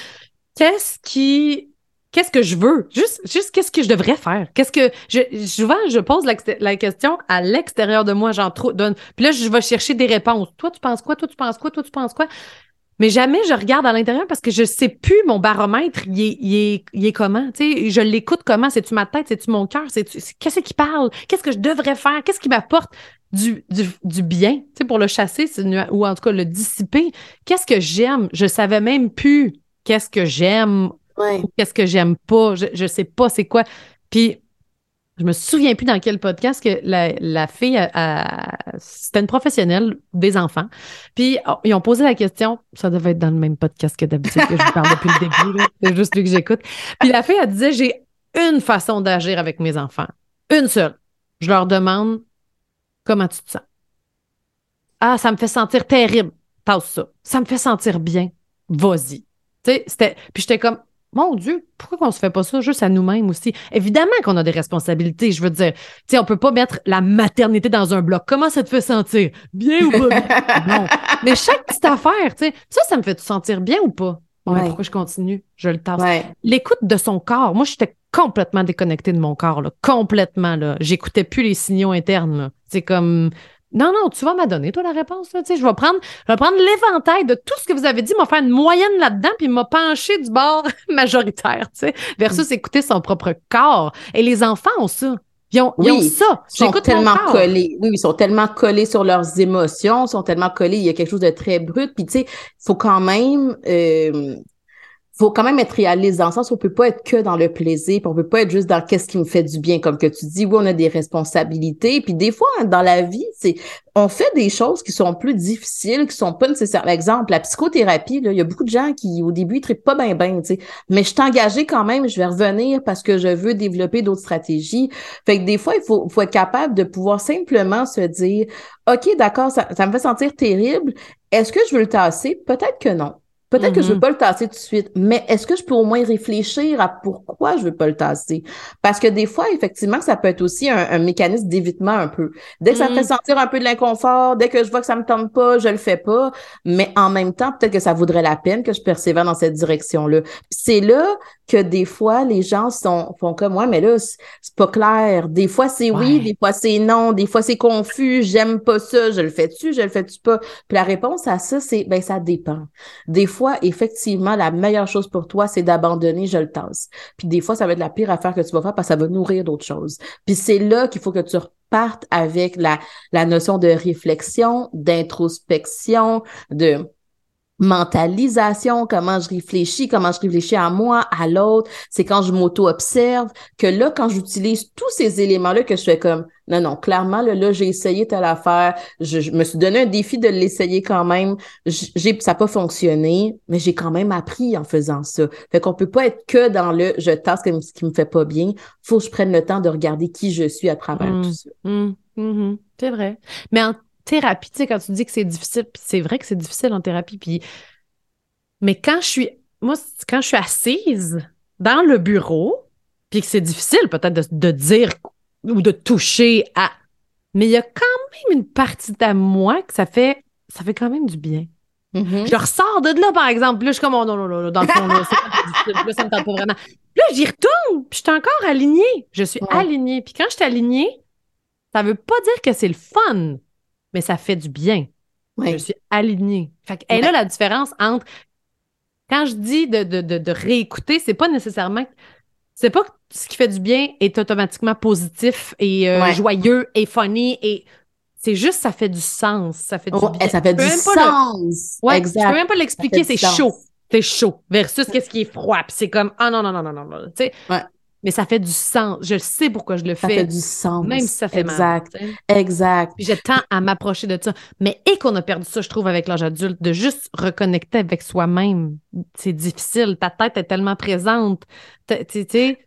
qu'est-ce qui qu'est-ce que je veux? Juste, juste qu'est-ce que je devrais faire? Qu'est-ce que je souvent je pose la, question à l'extérieur de moi, j'en donne. Puis là, je vais chercher des réponses. Toi, tu penses quoi? Toi, tu penses quoi? Toi, tu penses quoi? Mais jamais je regarde à l'intérieur parce que je sais plus mon baromètre, il est, il est, il est comment. Tu sais, je l'écoute comment? C'est-tu ma tête? C'est-tu mon cœur? Qu'est-ce qui parle? Qu'est-ce que je devrais faire? Qu'est-ce qui m'apporte du, du, du, bien? Tu sais, pour le chasser, ou en tout cas le dissiper. Qu'est-ce que j'aime? Je savais même plus qu'est-ce que j'aime ou qu'est-ce que j'aime pas. Je, je sais pas c'est quoi. Puis je me souviens plus dans quel podcast que la, la fille, c'était une professionnelle des enfants. Puis oh, ils ont posé la question, ça devait être dans le même podcast que d'habitude que je vous parle depuis le début, c'est juste lui que j'écoute. Puis la fille, elle disait, j'ai une façon d'agir avec mes enfants, une seule. Je leur demande, comment tu te sens? Ah, ça me fait sentir terrible. Passe ça. Ça me fait sentir bien. Vas-y. Tu sais, c'était. Puis j'étais comme, mon Dieu, pourquoi qu'on se fait pas ça juste à nous-mêmes aussi? Évidemment qu'on a des responsabilités. Je veux dire, tu sais, on peut pas mettre la maternité dans un bloc. Comment ça te fait sentir? Bien ou pas non. Mais chaque petite affaire, tu sais, ça, ça me fait te sentir bien ou pas? Bon, pourquoi je continue? Je le tasse. L'écoute de son corps. Moi, j'étais complètement déconnectée de mon corps, là. Complètement, là. J'écoutais plus les signaux internes, C'est comme, non, non, tu vas m'adonner, toi, la réponse. Là, je vais prendre, je vais prendre l'éventail de tout ce que vous avez dit, m'a faire une moyenne là-dedans, puis m'a penché du bord majoritaire, tu sais, versus mm. écouter son propre corps. Et les enfants ont ça. Ils ont, ils ont ça. Ils sont tellement collés. Oui, ils sont tellement collés sur leurs émotions, ils sont tellement collés. Il y a quelque chose de très brut. Puis, tu sais, il faut quand même. Euh, faut quand même être réaliste dans le sens où on peut pas être que dans le plaisir, puis on peut pas être juste dans qu'est-ce qui me fait du bien, comme que tu dis, oui, on a des responsabilités, puis des fois, dans la vie, c'est on fait des choses qui sont plus difficiles, qui sont pas nécessaires. Par exemple, la psychothérapie, il y a beaucoup de gens qui, au début, ils pas bien bien, tu sais. Mais je suis engagée quand même, je vais revenir parce que je veux développer d'autres stratégies. Fait que des fois, il faut, faut être capable de pouvoir simplement se dire, OK, d'accord, ça, ça me fait sentir terrible. Est-ce que je veux le tasser? Peut-être que non. Peut-être que je veux mm-hmm. pas le tasser tout de suite, mais est-ce que je peux au moins réfléchir à pourquoi je veux pas le tasser? Parce que des fois, effectivement, ça peut être aussi un, mécanisme d'évitement un peu. Dès que ça me fait mm. sentir un peu de l'inconfort, dès que je vois que ça me tente pas, je le fais pas. Mais en même temps, peut-être que ça vaudrait la peine que je persévère dans cette direction-là. C'est là que des fois, les gens sont, font comme moi, mais là, c'est pas clair. Des fois, c'est oui, des fois, c'est non, des fois, c'est confus, j'aime pas ça, je le fais-tu, je le fais-tu pas? Puis la réponse à ça, c'est, ben, ça dépend. Des fois, effectivement, la meilleure chose pour toi, c'est d'abandonner, je le tasse. Puis des fois, ça va être la pire affaire que tu vas faire parce que ça va nourrir d'autres choses. Puis c'est là qu'il faut que tu repartes avec la, la notion de réflexion, d'introspection, de mentalisation, comment je réfléchis, comment je réfléchis à moi, à l'autre. C'est quand je m'auto-observe que là, quand j'utilise tous ces éléments-là, que je fais comme, non, non, clairement, là, là j'ai essayé telle affaire, je, je, me suis donné un défi de l'essayer quand même, j'ai, ça n'a pas fonctionné, mais j'ai quand même appris en faisant ça. Fait qu'on peut pas être que dans le je tasse ce qui me fait pas bien, faut que je prenne le temps de regarder qui je suis à travers mmh. tout ça. Mmh. Mmh. C'est vrai. Mais en thérapie, tu sais, quand tu dis que c'est difficile, puis c'est vrai que c'est difficile en thérapie, puis... Mais quand je suis... Moi, quand je suis assise dans le bureau, puis que c'est difficile peut-être de, de, dire ou de toucher à... Mais il y a quand même une partie de moi que ça fait... Ça fait quand même du bien. Mm-hmm. Je ressors de là, par exemple. Là, je suis comme, oh non, non, non, dans le fond, là, là, ça me tente pas vraiment. Là, j'y retourne, puis je suis encore alignée. Je suis alignée. Puis quand je suis alignée, ça veut pas dire que c'est le fun mais ça fait du bien. Je suis alignée. Fait et là, la différence entre quand je dis de, de, de, de réécouter, c'est pas nécessairement c'est pas que ce qui fait du bien est automatiquement positif et euh, joyeux et funny et c'est juste ça fait du sens, ça fait du oh, Ça fait du sens. Ouais, exact. je peux même pas l'expliquer, c'est chaud. C'est chaud versus qu'est-ce qui est froid, puis c'est comme ah non non non non non, non tu sais. Ouais mais ça fait du sens. Je sais pourquoi je le fais. Ça fait du sens. Même si ça fait exact. mal. Exact. Puis j'ai tant à m'approcher de ça. Mais et qu'on a perdu ça, je trouve, avec l'âge adulte, de juste reconnecter avec soi-même. C'est difficile. Ta tête est tellement présente. Tu sais.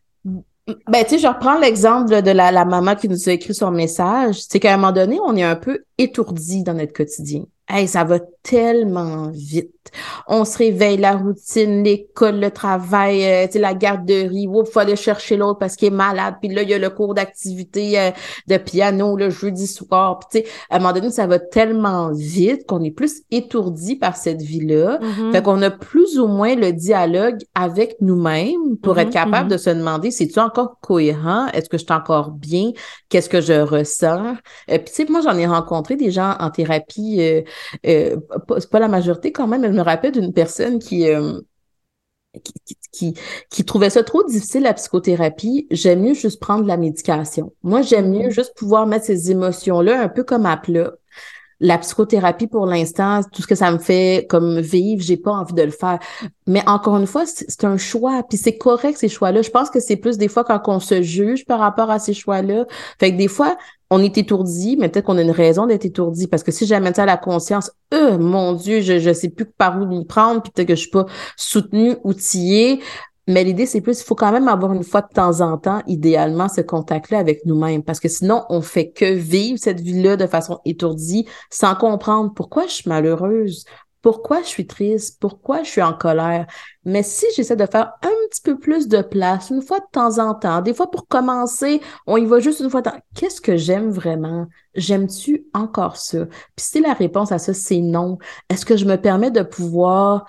Ben, tu sais, je reprends l'exemple de la, la maman qui nous a écrit son message. C'est qu'à un moment donné, on est un peu étourdi dans notre quotidien. Hey, ça va tellement vite. On se réveille, la routine, l'école, le travail, euh, la garderie, il faut aller chercher l'autre parce qu'il est malade. Puis là, il y a le cours d'activité euh, de piano le jeudi soir. Puis tu sais, à un moment donné, ça va tellement vite qu'on est plus étourdi par cette vie-là. Mm-hmm. Fait qu'on a plus ou moins le dialogue avec nous-mêmes pour être mm-hmm, capable mm-hmm. de se demander, c'est-tu encore cohérent? Est-ce que je suis encore bien? Qu'est-ce que je ressens? Euh, puis tu sais, moi, j'en ai rencontré des gens en thérapie euh, c'est pas la majorité quand même, elle me rappelle d'une personne qui, euh, qui, qui, trouvait ça trop difficile la psychothérapie. J'aime mieux juste prendre la médication. Moi, j'aime mieux mm-hmm. juste pouvoir mettre ces émotions-là un peu comme à plat la psychothérapie pour l'instant, tout ce que ça me fait comme vivre, j'ai pas envie de le faire. Mais encore une fois, c'est un choix, puis c'est correct ces choix-là. Je pense que c'est plus des fois quand on se juge par rapport à ces choix-là. Fait que des fois, on est étourdi, mais peut-être qu'on a une raison d'être étourdi. Parce que si j'amène ça à la conscience, euh, mon Dieu, je je sais plus par où m'y prendre, puis peut-être que je suis pas soutenue, outillée. Mais l'idée, c'est plus, il faut quand même avoir une fois de temps en temps, idéalement, ce contact-là avec nous-mêmes. Parce que sinon, on fait que vivre cette vie-là de façon étourdie, sans comprendre pourquoi je suis malheureuse, pourquoi je suis triste, pourquoi je suis en colère? Mais si j'essaie de faire un petit peu plus de place, une fois de temps en temps, des fois pour commencer, on y va juste une fois de temps. Qu'est-ce que j'aime vraiment? J'aime-tu encore ça? Puis si la réponse à ça, c'est non, est-ce que je me permets de pouvoir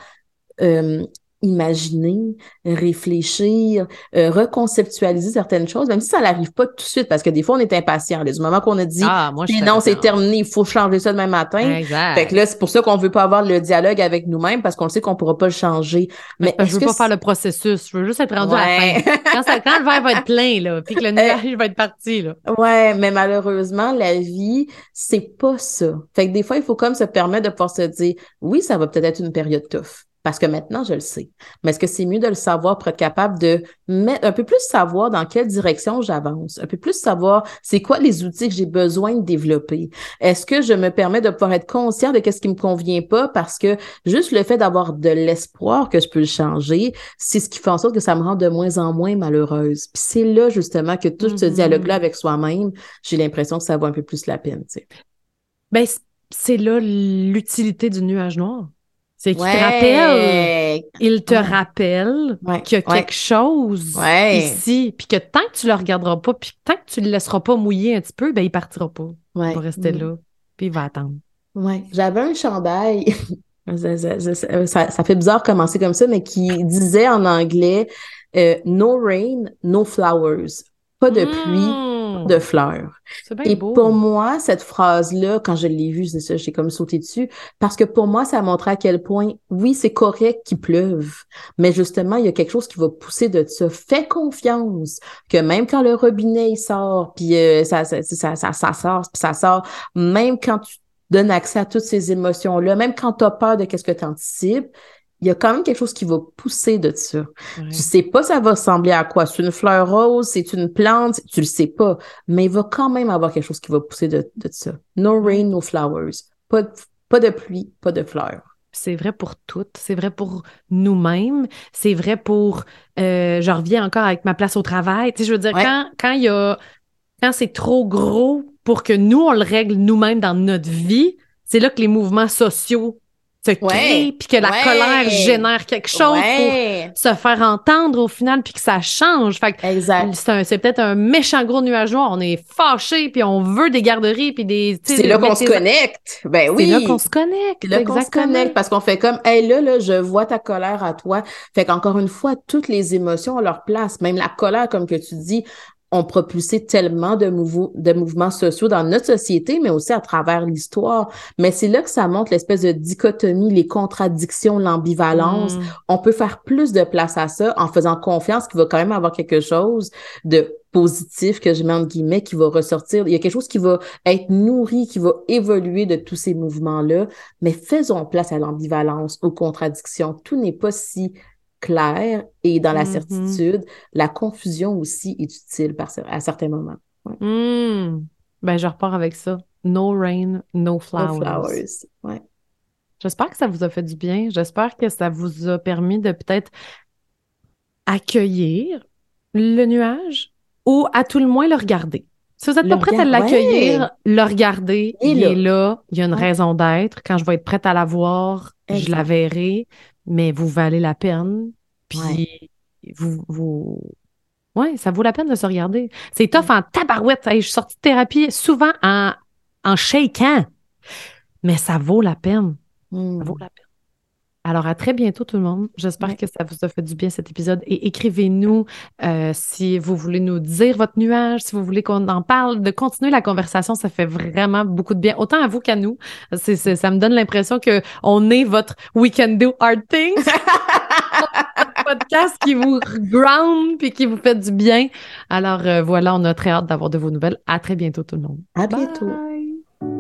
euh, imaginer, réfléchir, euh, reconceptualiser certaines choses, même si ça n'arrive pas tout de suite, parce que des fois, on est impatient. Du moment qu'on a dit ah, non, c'est terminé, il faut changer ça demain matin. Exact. Fait que là, c'est pour ça qu'on veut pas avoir le dialoge avec nous-mêmes, parce qu'on sait qu'on pourra pas le changer. Mais, je veux pas faire le processus, je veux juste être rendu à la fin. Quand, ça, quand le verre va être plein, là, puis que le nuage va être parti, là. Ouais, mais malheureusement, la vie, c'est pas ça. Fait que des fois, il faut comme se permettre de pouvoir se dire, oui, ça va peut-être être une période tough parce que maintenant, je le sais. Mais est-ce que c'est mieux de le savoir pour être capable de mettre un peu plus savoir dans quelle direction j'avance, un peu plus savoir c'est quoi les outils que j'ai besoin de développer? Est-ce que je me permets de pouvoir être conscient de qu'est-ce qui me convient pas parce que juste le fait d'avoir de l'espoir que je peux le changer, c'est ce qui fait en sorte que ça me rend de moins en moins malheureuse. Puis c'est là justement que tout ce mm-hmm. dialogue-là avec soi-même, j'ai l'impression que ça vaut un peu plus la peine. Tu sais. Ben, c'est là l'utilité du nuage noir. C'est qu'il te rappelle, il te rappelle qu'il y a quelque chose ici, puis que tant que tu le regarderas pas, puis tant que tu le laisseras pas mouiller un petit peu, ben il partira pas. Il va rester mm. là, puis il va attendre. Ouais, j'avais un chandail. ça, fait bizarre de commencer comme ça, mais qui disait en anglais euh, No rain, no flowers. Pas de pluie, de fleurs. Et pour moi, cette phrase-là, quand je l'ai vue, c'est ça, j'ai comme sauté dessus, parce que pour moi, ça montrait à quel point, oui, c'est correct qu'il pleuve, mais justement, il y a quelque chose qui va pousser de ça. Fais confiance que même quand le robinet il sort, puis euh, ça, ça, ça, ça, sort, puis ça sort, même quand tu donnes accès à toutes ces émotions-là, même quand tu as peur de qu'est-ce que tu anticipes, il y a quand même quelque chose qui va pousser de ça. Tu sais pas ça va ressembler à quoi? C'est une fleur rose, c'est une plante, tu le sais pas. Mais il va quand même avoir quelque chose qui va pousser de, de ça. No rain, no flowers. Pas de, pas de pluie, pas de fleurs. C'est vrai pour toutes, c'est vrai pour nous-mêmes, c'est vrai pour, euh, je reviens encore avec ma place au travail. Tu sais, je veux dire, quand, quand il y a, quand c'est trop gros pour que nous, on le règle nous-mêmes dans notre vie, c'est là que les mouvements sociaux se crée, puis que la colère génère quelque chose pour se faire entendre au final, puis que ça change. Fait c'est peut-être un méchant gros nuage noir. On est fâché, puis on veut des garderies, puis des... C'est là qu'on se connecte. Ben oui. C'est là qu'on se connecte. là qu'on se connecte, parce qu'on fait comme, hey, là, là, je vois ta colère à toi. Fait qu'encore une fois, toutes les émotions ont leur place. Même la colère, comme que tu dis, ont propulsé tellement de, de mouvements sociaux dans notre société, mais aussi à travers l'histoire. Mais c'est là que ça montre l'espèce de dichotomie, les contradictions, l'ambivalence. Mm. On peut faire plus de place à ça en faisant confiance qu'il va quand même avoir quelque chose de positif que je mets en guillemets qui va ressortir. Il y a quelque chose qui va être nourri, qui va évoluer de tous ces mouvements-là, mais faisons place à l'ambivalence, aux contradictions. Tout n'est pas si clair et dans la mm-hmm. certitude, la confusion aussi est utile par, à certains moments. Mm. Ben, je repars avec ça. No rain, no flowers. No flowers. Ouais. J'espère que ça vous a fait du bien. J'espère que ça vous a permis de peut-être accueillir le nuage ou à tout le moins le regarder. Si vous n'êtes pas prête à l'accueillir, le regarder, il est là, il y a une raison d'être. Quand je vais être prête à la voir, je la verrai mais vous valez la peine. Puis vous, vous. Ouais, ça vaut la peine de se regarder. C'est tough en tabarouette. je suis sortie de thérapie souvent en, en shaking. Mais ça vaut la peine. Ça hmm. vaut la peine. Alors, à très bientôt, tout le monde. J'espère que ça vous a fait du bien cet épisode. Et écrivez-nous euh, si vous voulez nous dire votre nuage, si vous voulez qu'on en parle, de continuer la conversation. Ça fait vraiment beaucoup de bien, autant à vous qu'à nous. Ça me donne l'impression qu'on est votre We Can Do Hard Things. podcast qui vous ground puis qui vous fait du bien. Alors euh, voilà, on a très hâte d'avoir de vos nouvelles. À très bientôt, tout le monde. À bientôt.